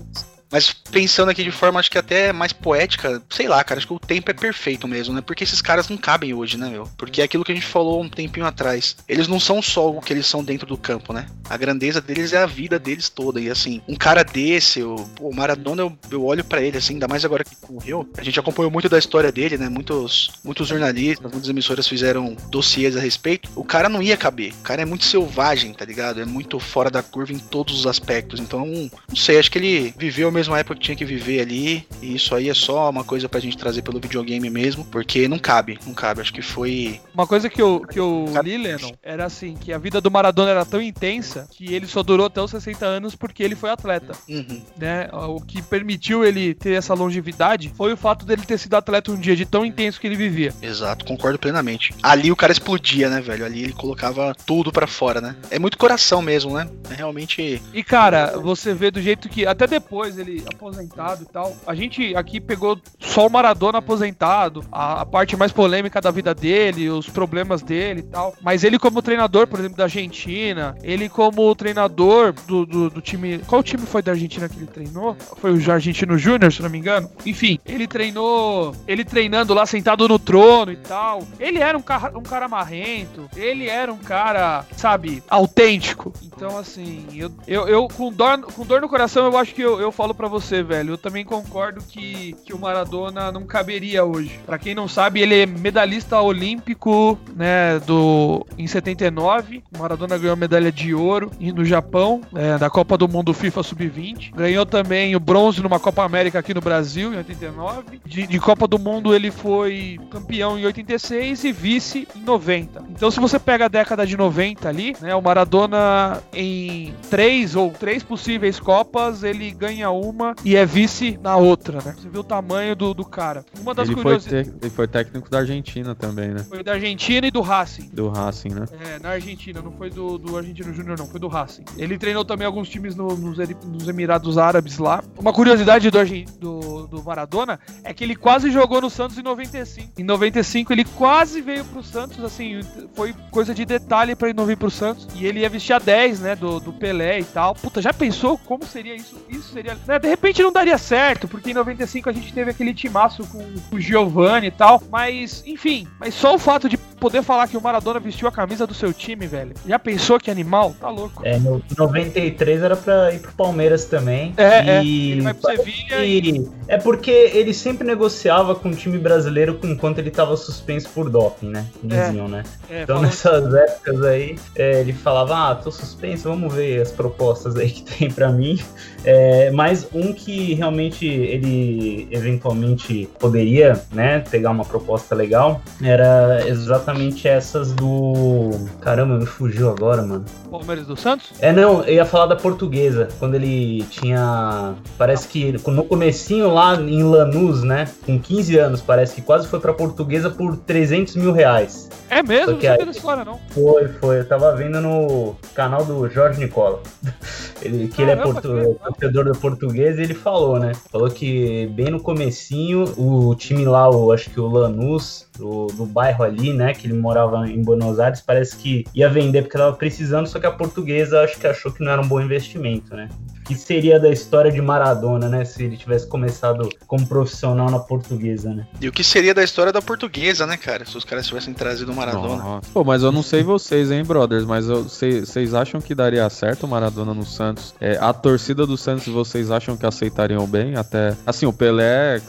Mas pensando aqui de forma, acho que até mais poética, sei lá, cara, acho que o tempo é perfeito mesmo, né? Porque esses caras não cabem hoje, né, meu? Porque é aquilo que a gente falou um tempinho atrás. Eles não são só o que eles são dentro do campo, né? A grandeza deles é a vida deles toda. E assim, um cara desse, o, Maradona, eu, eu olho para ele, assim, ainda mais agora que morreu. A gente acompanhou muito da história dele, né? Muitos, muitos jornalistas, muitas emissoras fizeram dossiês a respeito. O cara não ia caber. O cara é muito selvagem, tá ligado? É muito fora da curva em todos os aspectos. Então, não sei, acho que ele viveu mesma época que tinha que viver ali. E isso aí é só uma coisa pra gente trazer pelo videogame mesmo, porque não cabe, não cabe. Acho que foi. Uma coisa que eu, que eu li, Lennon, era assim: que a vida do Maradona era tão intensa que ele só durou até os 60 anos porque ele foi atleta. Uhum. Né? O que permitiu ele ter essa longevidade foi o fato dele ter sido atleta um dia de tão intenso que ele vivia. Exato, concordo plenamente. Ali o cara explodia, né, velho? Ali ele colocava tudo para fora, né? É muito coração mesmo, né? É realmente. E cara, você vê do jeito que. Até depois ele aposentado aposentado e tal. A gente aqui pegou só o Maradona aposentado, a, a, parte mais polêmica da vida dele, os problemas dele e tal. Mas ele, como treinador, por exemplo, da Argentina, ele, como treinador do, do, do time. Qual time foi da Argentina que ele treinou? Foi o Argentino Júnior, se não me engano. Enfim, ele treinou. Ele treinando lá sentado no trono e tal. Ele era um cara, um cara marrento, ele era um cara, sabe, autêntico. Então, assim, eu, eu, eu com, dor, com dor no coração, eu acho que eu, eu falo para você, velho eu também concordo que, que o Maradona não caberia hoje. Para quem não sabe, ele é medalhista olímpico, né, do em 79. O Maradona ganhou a medalha de ouro no Japão, é, da Copa do Mundo FIFA Sub-20. Ganhou também o bronze numa Copa América aqui no Brasil em 89. De, de Copa do Mundo ele foi campeão em 86 e vice em 90. Então se você pega a década de 90 ali, né, o Maradona em três ou três possíveis copas, ele ganha uma uma e é vice na outra, né? Você vê o tamanho do, do cara. Uma das Ele foi, curiosidades. te- ele foi técnico da Argentina também, né? Foi da Argentina e do Racing. Do Racing, né? É, na Argentina, não foi do, do Argentino Júnior, não, foi do Racing. Ele treinou também alguns times no- nos, nos Emirados Árabes lá. Uma curiosidade do, do, do Maradona é que ele quase jogou no Santos em 95. Em 95 ele quase veio pro Santos, assim, foi coisa de detalhe pra ele não vir pro Santos. E ele ia vestir a 10, né, do, do Pelé e tal. Puta, já pensou como seria isso? Isso seria. né, de repente não daria certo, porque em 95 a gente teve aquele timaço com, com o Giovanni e tal. Mas, enfim, mas só o fato de poder falar que o Maradona vestiu a camisa do seu time, velho. Já pensou que animal? Tá louco. É, no 93 era pra ir pro Palmeiras também. É, é. e... Ele vai pro Sevilha e. É porque ele sempre negociava com o time brasileiro com- enquanto ele tava suspenso por doping, né? Diziam, né? É, Então nessas épocas aí, é, ele falava, ah, tô suspenso, vamos ver as propostas aí que tem pra mim. É, mas um que realmente ele eventualmente poderia, né, pegar uma proposta legal, era exatamente essas do... Caramba, me fugiu agora, mano. Palmeiras do Santos? É, não, eu ia falar da portuguesa, quando ele tinha. Parece que ele- no comecinho lá em Lanús, né? Com 15 anos, parece que quase foi pra portuguesa por 300 mil reais. É mesmo? Não sabia dessa história, não. Foi, foi. Eu tava vendo no canal do Jorge Nicola. Ele, que ele é Caramba, portu- que legal. Torcedor do português ele falou, né? Falou que bem no comecinho, o time lá, o, acho que o Lanús, do, do bairro ali, né? Que ele morava em Buenos Aires, parece que ia vender porque tava precisando, só que a portuguesa acho que achou que não era um bom investimento, né? Que seria da história de Maradona, né? Se ele tivesse começado como profissional na portuguesa, né? E o que seria da história da portuguesa, né, cara? Se os caras tivessem trazido o Maradona. Nossa. Pô, mas eu não sei vocês, hein, brothers, mas vocês acham que daria certo o Maradona no Santos? É, a torcida do Santos, vocês acham que aceitariam bem? Até. Assim, o Pelé,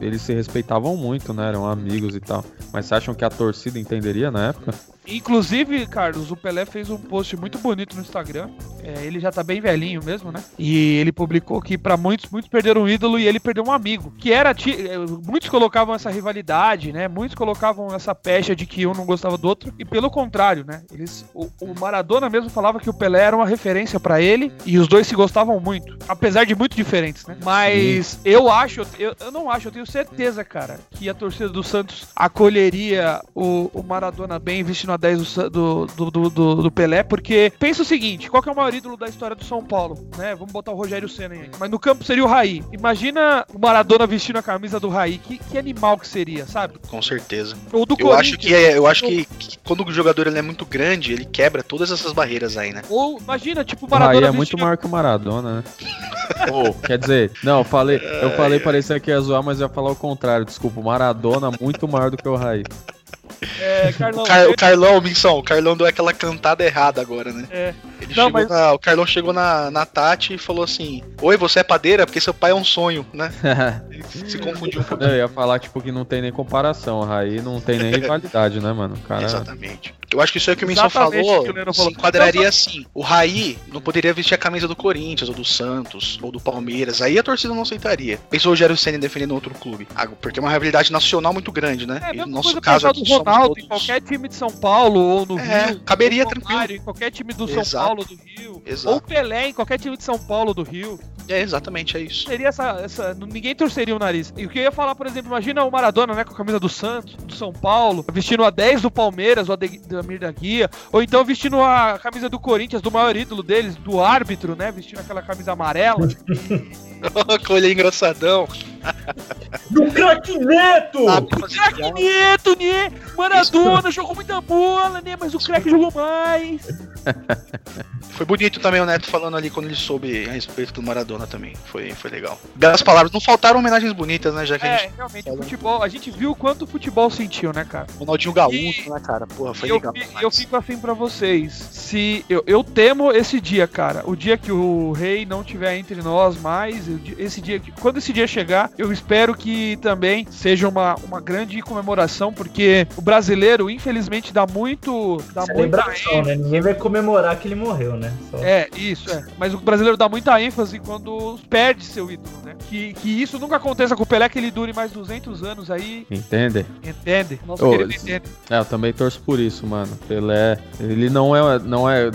eles se respeitavam muito, né? Eram amigos e tal. Mas vocês acham que a torcida entenderia na época? Inclusive, Carlos, o Pelé fez um post muito bonito no Instagram. É, ele já tá bem velhinho mesmo, né? E ele publicou que pra muitos, muitos perderam um ídolo e ele perdeu um amigo. Que era. é, Muitos colocavam essa rivalidade, né? Muitos colocavam essa pecha de que um não gostava do outro. E pelo contrário, né? Eles, o, o Maradona mesmo falava que o Pelé era uma referência pra ele e os dois se gostavam muito. Apesar de muito diferentes, né? Mas eu acho, eu, eu não acho, eu tenho certeza, cara, que a torcida do Santos acolheria o, o Maradona bem vestindo a 10 do, do, do, do, do- Pelé, porque pensa o seguinte: qual que é o maior ídolo da história do São Paulo? Né? Vamos botar o Rogério Senna aí. Mas no campo seria o Raí. Imagina o Maradona vestindo a camisa do Raí. Que, que animal que seria, sabe? Com certeza. Ou do Eu acho que, é, eu acho Ou- que, que quando o jogador ele é muito grande, ele quebra todas essas barreiras aí, né? Ou imagina, tipo, o O Raí Maradona é muito maior que o Maradona, né? Quer dizer, não, eu falei, eu falei parecia que ia zoar, mas ia falar o contrário, desculpa. O Maradona muito maior do que o Raí. É, Carlão. O, Car- o Carlão, Minção, o Carlão deu aquela cantada errada agora, né? É. Ele Não, chegou mas- na- o Carlão chegou na, na Tati e falou assim: Oi, você é padeira? Porque seu pai é um sonho, né? Ele se confundiu um pouquinho. Eu ia falar, tipo, que não tem nem comparação. O Raí não tem nem rivalidade, né, mano? O cara. Exatamente. Eu acho que isso aí que o Minson falou o o se enquadraria Não, assim. O Raí não poderia vestir a camisa do Corinthians, ou do Santos, ou do Palmeiras. Aí a torcida não aceitaria. Pensou o Rogério Senna defendendo outro clube. Ah, Porque é uma rivalidade nacional muito grande, né? É, e no nosso caso aqui do Ronaldo todos... em qualquer time de São Paulo ou no É, Rio. caberia tranquilo. Em qualquer time do São Exato. Paulo do Rio. Exato. Ou Pelé em qualquer time de São Paulo do Rio. É, exatamente, é isso. Seria essa, essa. Ninguém torceria o nariz. E o que eu ia falar, por exemplo, imagina o Maradona, né, com a camisa do Santos, do São Paulo, vestindo a 10 do Palmeiras, o Ade- do Amir da Guia, ou então vestindo a camisa do Corinthians, do maior ídolo deles, do árbitro, né, vestindo aquela camisa amarela. Ele engraçadão. Do craque Neto! Sabe fazer Craque piada. Neto, né? Maradona jogou muita bola, né? Mas o craque jogou mais. Foi bonito também o Neto falando ali quando ele soube a respeito do Maradona também. Foi, foi legal. Belas palavras. Não faltaram homenagens bonitas, né? Já que a É, gente. realmente, futebol, a gente viu o quanto o futebol sentiu, né, cara? Ronaldinho Gaúcho, né, cara? Porra, foi E eu, legal. fi- eu fico assim pra vocês. Se eu, eu temo esse dia, cara. O dia que o rei não tiver entre nós mais, esse dia, que- quando esse dia chegar, eu espero que também seja uma, uma grande comemoração, porque o brasileiro, infelizmente, dá muito, dá muita Celebração, né? Ninguém vai comemorar que ele morreu, né? Só- É, isso, é. Mas o brasileiro dá muita ênfase quando perde seu ídolo, né? Que, que isso nunca aconteça com o Pelé, que ele dure mais 200 anos aí, Entende? entende? Nosso Ô, querido entende. É, eu também torço por isso, mano. Pelé, ele não é, não é,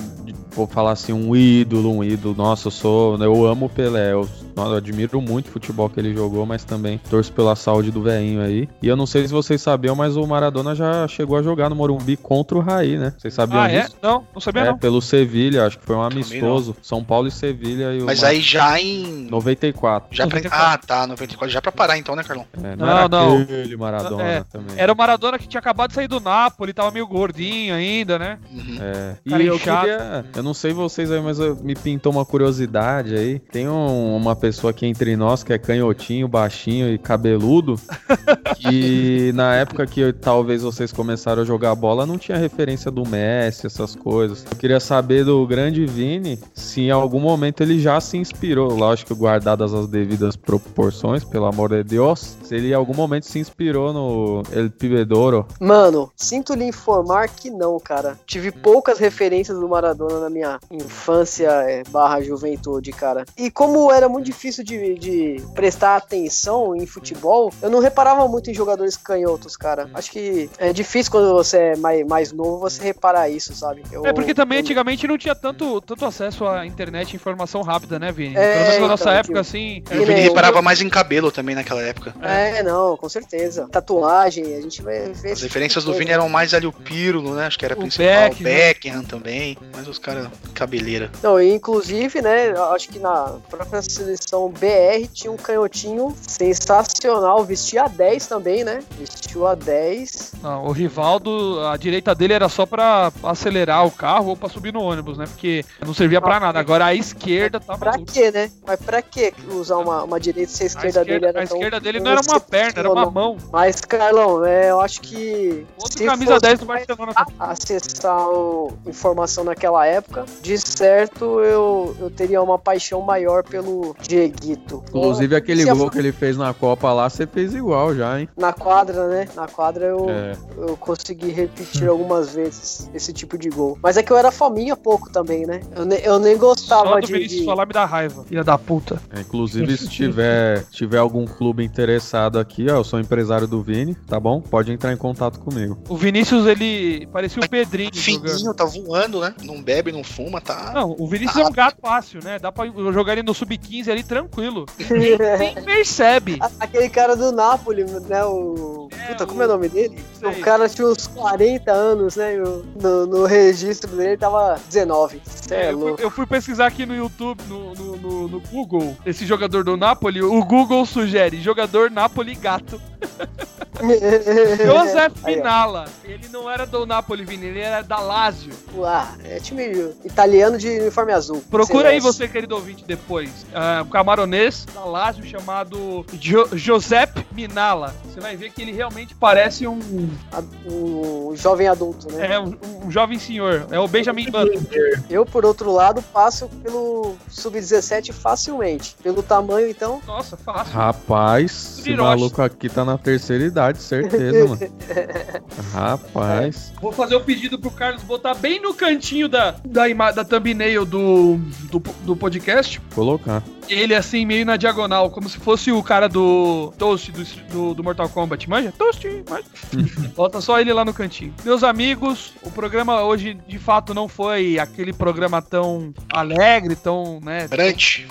vou falar assim, um ídolo, um ídolo. Nossa, eu sou, eu amo o Pelé. Eu eu admiro muito o futebol que ele jogou, mas também torço pela saúde do velhinho aí. E eu não sei se vocês sabiam, mas o Maradona já chegou a jogar no Morumbi contra o Raí, né? Vocês sabiam Ah, é? disso? Não, não sabia É, não. pelo Sevilha, acho que foi um amistoso. São Paulo e Sevilha e o Mas aí já em. 94. Já pra... 94. Ah, tá, 94. Já pra parar então, né, Carlão? É, não, Não, era não. aquele Maradona É, também. Era o Maradona que tinha acabado de sair do Napoli, tava meio gordinho ainda, né? Uhum. É. E Cara eu inchado. queria. Eu não sei vocês aí, mas eu- me pintou uma curiosidade aí. Tem um- uma pessoa aqui entre nós que é canhotinho, baixinho e cabeludo. que na época que eu- talvez vocês começaram a jogar bola, não tinha referência do Messi, essas coisas. Eu queria saber do grande Vini se em algum momento ele já se inspirou, lógico, guardadas as devidas proporções, pelo amor de Deus. Se ele em algum momento se inspirou no El Pibedoro. Mano, sinto lhe informar que não, cara. Tive poucas referências do Maradona na minha infância é, barra juventude, cara. E como era muito difícil de, de prestar atenção em futebol, eu não reparava muito em jogadores canhotos, cara. Acho que é difícil quando você é mais, mais novo você reparar isso, sabe? Eu- É porque também eu- antigamente não tinha tanto, tanto acesso à internet e informação rápida, né, Vini? É, Pelo na nossa então, época, tipo, assim. E o Vini né, reparava mais em cabelo também naquela época. É, não, com certeza. Tatuagem, a gente vai ver. As esse referências do tipo Vini eram mais ali o Pirlo, né? Acho que era O principal. Beckham. Beckham também. Mas os caras, cabeleira. Não, e inclusive, né, acho que na própria seleção BR tinha um canhotinho sensacional, vestia a 10 também, né? Vestiu a 10. Não, o Rivaldo, a direita dele era só pra acelerar o carro ou pra subir no ônibus, né? Porque não servia pra nada. Agora a esquerda tá Pra maluco. quê, né? Mas pra que usar uma, uma direita se a A esquerda, dele esquerda, era a tão esquerda dele não era uma perna, era uma mão. Mas, Carlão, é, eu acho que. Outro camisa fosse 10 do Barcelona. acessar o- informação naquela época, de certo eu, eu teria uma paixão maior pelo Dieguito. Inclusive aquele gol que ele fez na Copa lá, você fez igual já, hein? Na quadra, né? Na quadra eu, É. eu consegui repetir algumas vezes esse tipo de gol. Mas é que eu era fominha pouco também, né? Eu, ne- eu nem Só gostava do de. Vinícius de- falar me dá raiva. Filha da puta. É, Inclusive, se tiver, tiver algum clube interessado aqui, ó, eu sou empresário do Vini, tá bom? Pode entrar em contato comigo. O Vinícius, ele parecia o Pedrinho jogando. Fininho, tá voando, né? Não bebe, não fuma, tá. Não, o Vinícius é um gato fácil, né? Dá pra jogar ele no sub-15 ali tranquilo. Nem percebe. Aquele cara do Napoli, né? O. É, Puta, o- como é o nome dele? Sei. O cara tinha uns 40 anos, né? No, no registro dele tava 19. Cê é eu, fui, eu fui pesquisar aqui no YouTube, no, no, no- no Google, esse jogador do Napoli. O Google sugere jogador Napoli gato. José. Finala. Ele não era do Napoli, Vini, ele era da Lazio. Ah, é time italiano de uniforme azul. Procura aí Celeste. você, querido ouvinte, depois. Um camaronês da Lazio chamado jo Giuseppe Minala. Você vai ver que ele realmente parece um, Um jovem adulto, né? é, um, um jovem senhor. É o Benjamin Button. Eu, por outro lado, passo pelo sub-17 facilmente. Pelo tamanho, então. Nossa, fácil. Rapaz, esse maluco aqui tá na terceira idade, certeza, mano. Rapaz. Vou fazer o pedido pro Carlos botar bem no cantinho da, da, da thumbnail do, do, do podcast. Colocar. Ele assim, meio na diagonal, como se fosse o cara do Toast do, do, do Mortal Kombat. Manja? Toast, manja. Bota só ele lá no cantinho. Meus amigos, o programa hoje de fato não foi aquele programa tão alegre, tão, né? Grande.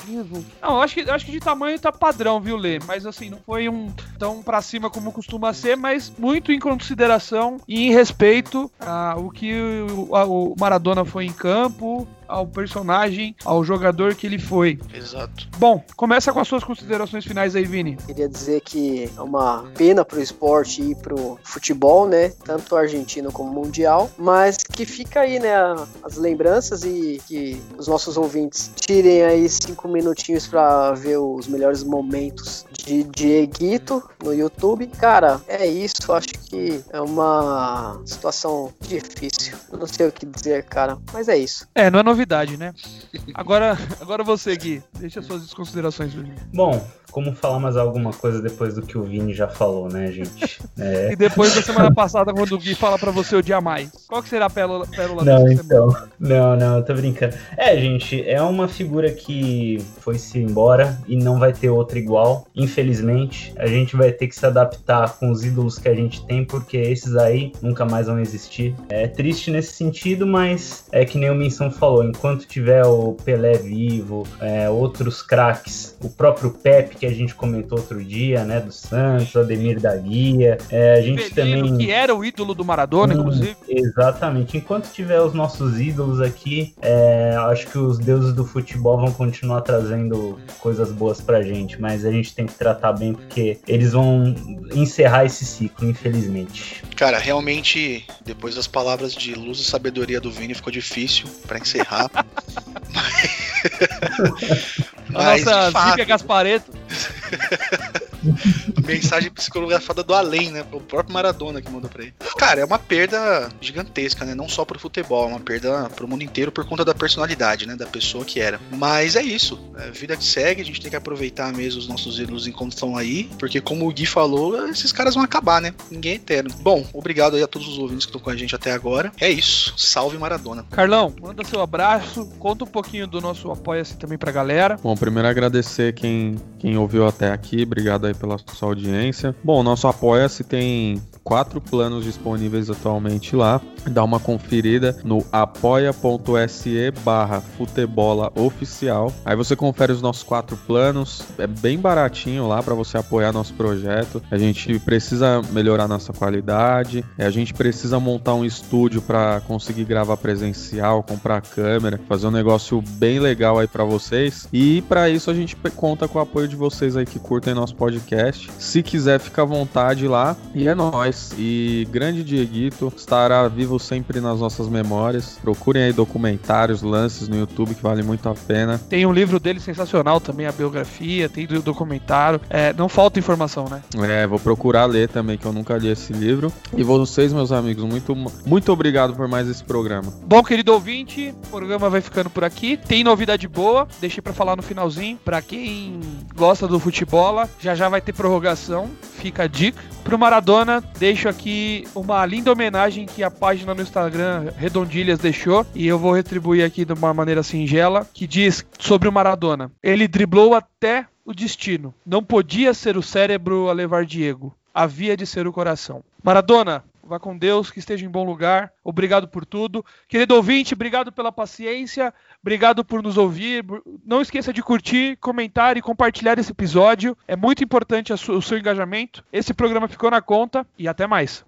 Não, eu acho que, eu acho que de tamanho tá padrão, viu, Lê? Mas assim, não foi um tão pra cima como costuma ser, mas muito em consideração e em respeito ao que o, a- o Maradona foi em campo, ao personagem, ao jogador que ele foi. Exato. Bom, começa com as suas considerações finais aí, Vini. Queria dizer que é uma pena pro esporte e pro futebol, né? Tanto argentino como mundial. Mas que fica aí, né? As lembranças e que os nossos ouvintes tirem aí cinco minutinhos pra ver os melhores momentos de Dieguito no YouTube. Cara, é isso. Acho que é uma situação difícil. Eu não sei o que dizer, cara. Mas é isso. É, não é novidade, né? Agora, agora você, Gui. Deixa as suas considerações. Bom, como falar mais alguma coisa depois do que o Vini já falou, né, gente? É, E depois da semana passada, quando o Gui fala pra você odiar mais. Qual que será a pérola, pérola Não, então. semana. Não, não, eu tô brincando. É, gente, é uma figura que foi-se embora e não vai ter outra igual. Infelizmente, a gente vai ter que se adaptar com os ídolos que a gente tem, porque esses aí nunca mais vão existir. É triste nesse sentido, mas é que nem o Menção falou: enquanto tiver o Pelé vivo, é, outros craques, o próprio Pepe que a gente comentou outro dia, né, do Santos, Ademir da Guia, é, a gente Belino, também. que era o ídolo do Maradona, Hum, inclusive. Exatamente. Enquanto tiver os nossos ídolos aqui, é, acho que os deuses do futebol vão continuar trazendo coisas boas pra gente, mas a gente tem que tratar bem porque eles vão encerrar esse ciclo, infelizmente. Cara, realmente, depois das palavras de luz e sabedoria do Vini, ficou difícil pra encerrar. A Mas, nossa Zíbia Gaspareto. mensagem psicografada do além, né? O próprio Maradona que mandou pra ele. Cara, é uma perda gigantesca, né? Não só pro futebol, é uma perda pro mundo inteiro por conta da personalidade, né? Da pessoa que era. Mas é isso. É vida que segue, a gente tem que aproveitar mesmo os nossos ídolos enquanto estão aí. Porque, como o Gui falou, esses caras vão acabar, né? Ninguém é eterno. Bom, obrigado aí a todos os ouvintes que estão com a gente até agora. É isso. Salve Maradona. Carlão, manda seu abraço, conta um pouquinho do nosso Apoia-se também pra galera. Bom, primeiro agradecer quem, quem ouviu até aqui, obrigado aí pela sua audiência. Bom, nosso Apoia-se tem quatro planos disponíveis atualmente lá. Dá uma conferida no apoia.se barra futebola oficial. Aí você confere os nossos quatro planos. É bem baratinho lá para você apoiar nosso projeto. A gente precisa melhorar nossa qualidade. é, A gente precisa montar um estúdio para conseguir gravar presencial, comprar câmera, fazer um negócio bem legal aí para vocês. E para isso a gente conta com o apoio de vocês aí que curtem nosso podcast. Se quiser, fica à vontade lá. E é nóis. E grande Dieguito estará vivo sempre nas nossas memórias. Procurem aí documentários, lances no YouTube que vale muito a pena. Tem um livro dele sensacional também, a biografia, tem do documentário. É, não falta informação, né? É, vou procurar ler também, que eu nunca li esse livro. E vocês, meus amigos, muito, muito obrigado por mais esse programa. Bom, querido ouvinte, o programa vai ficando por aqui. Tem novidade boa, deixei pra falar no finalzinho. Pra quem gosta do futebol, já já vai ter prorrogação. Fica a dica. Pro Maradona, deixo aqui uma linda homenagem que a página no Instagram Redondilhas deixou e eu vou retribuir aqui de uma maneira singela, que diz sobre o Maradona. Ele driblou até o destino. Não podia ser o cérebro a levar Diego. Havia de ser o coração. Maradona, Vá com Deus, que esteja em bom lugar. Obrigado por tudo. Querido ouvinte, obrigado pela paciência. Obrigado por nos ouvir. Não esqueça de curtir, comentar e compartilhar esse episódio. É muito importante o seu engajamento. Esse programa ficou na conta e até mais.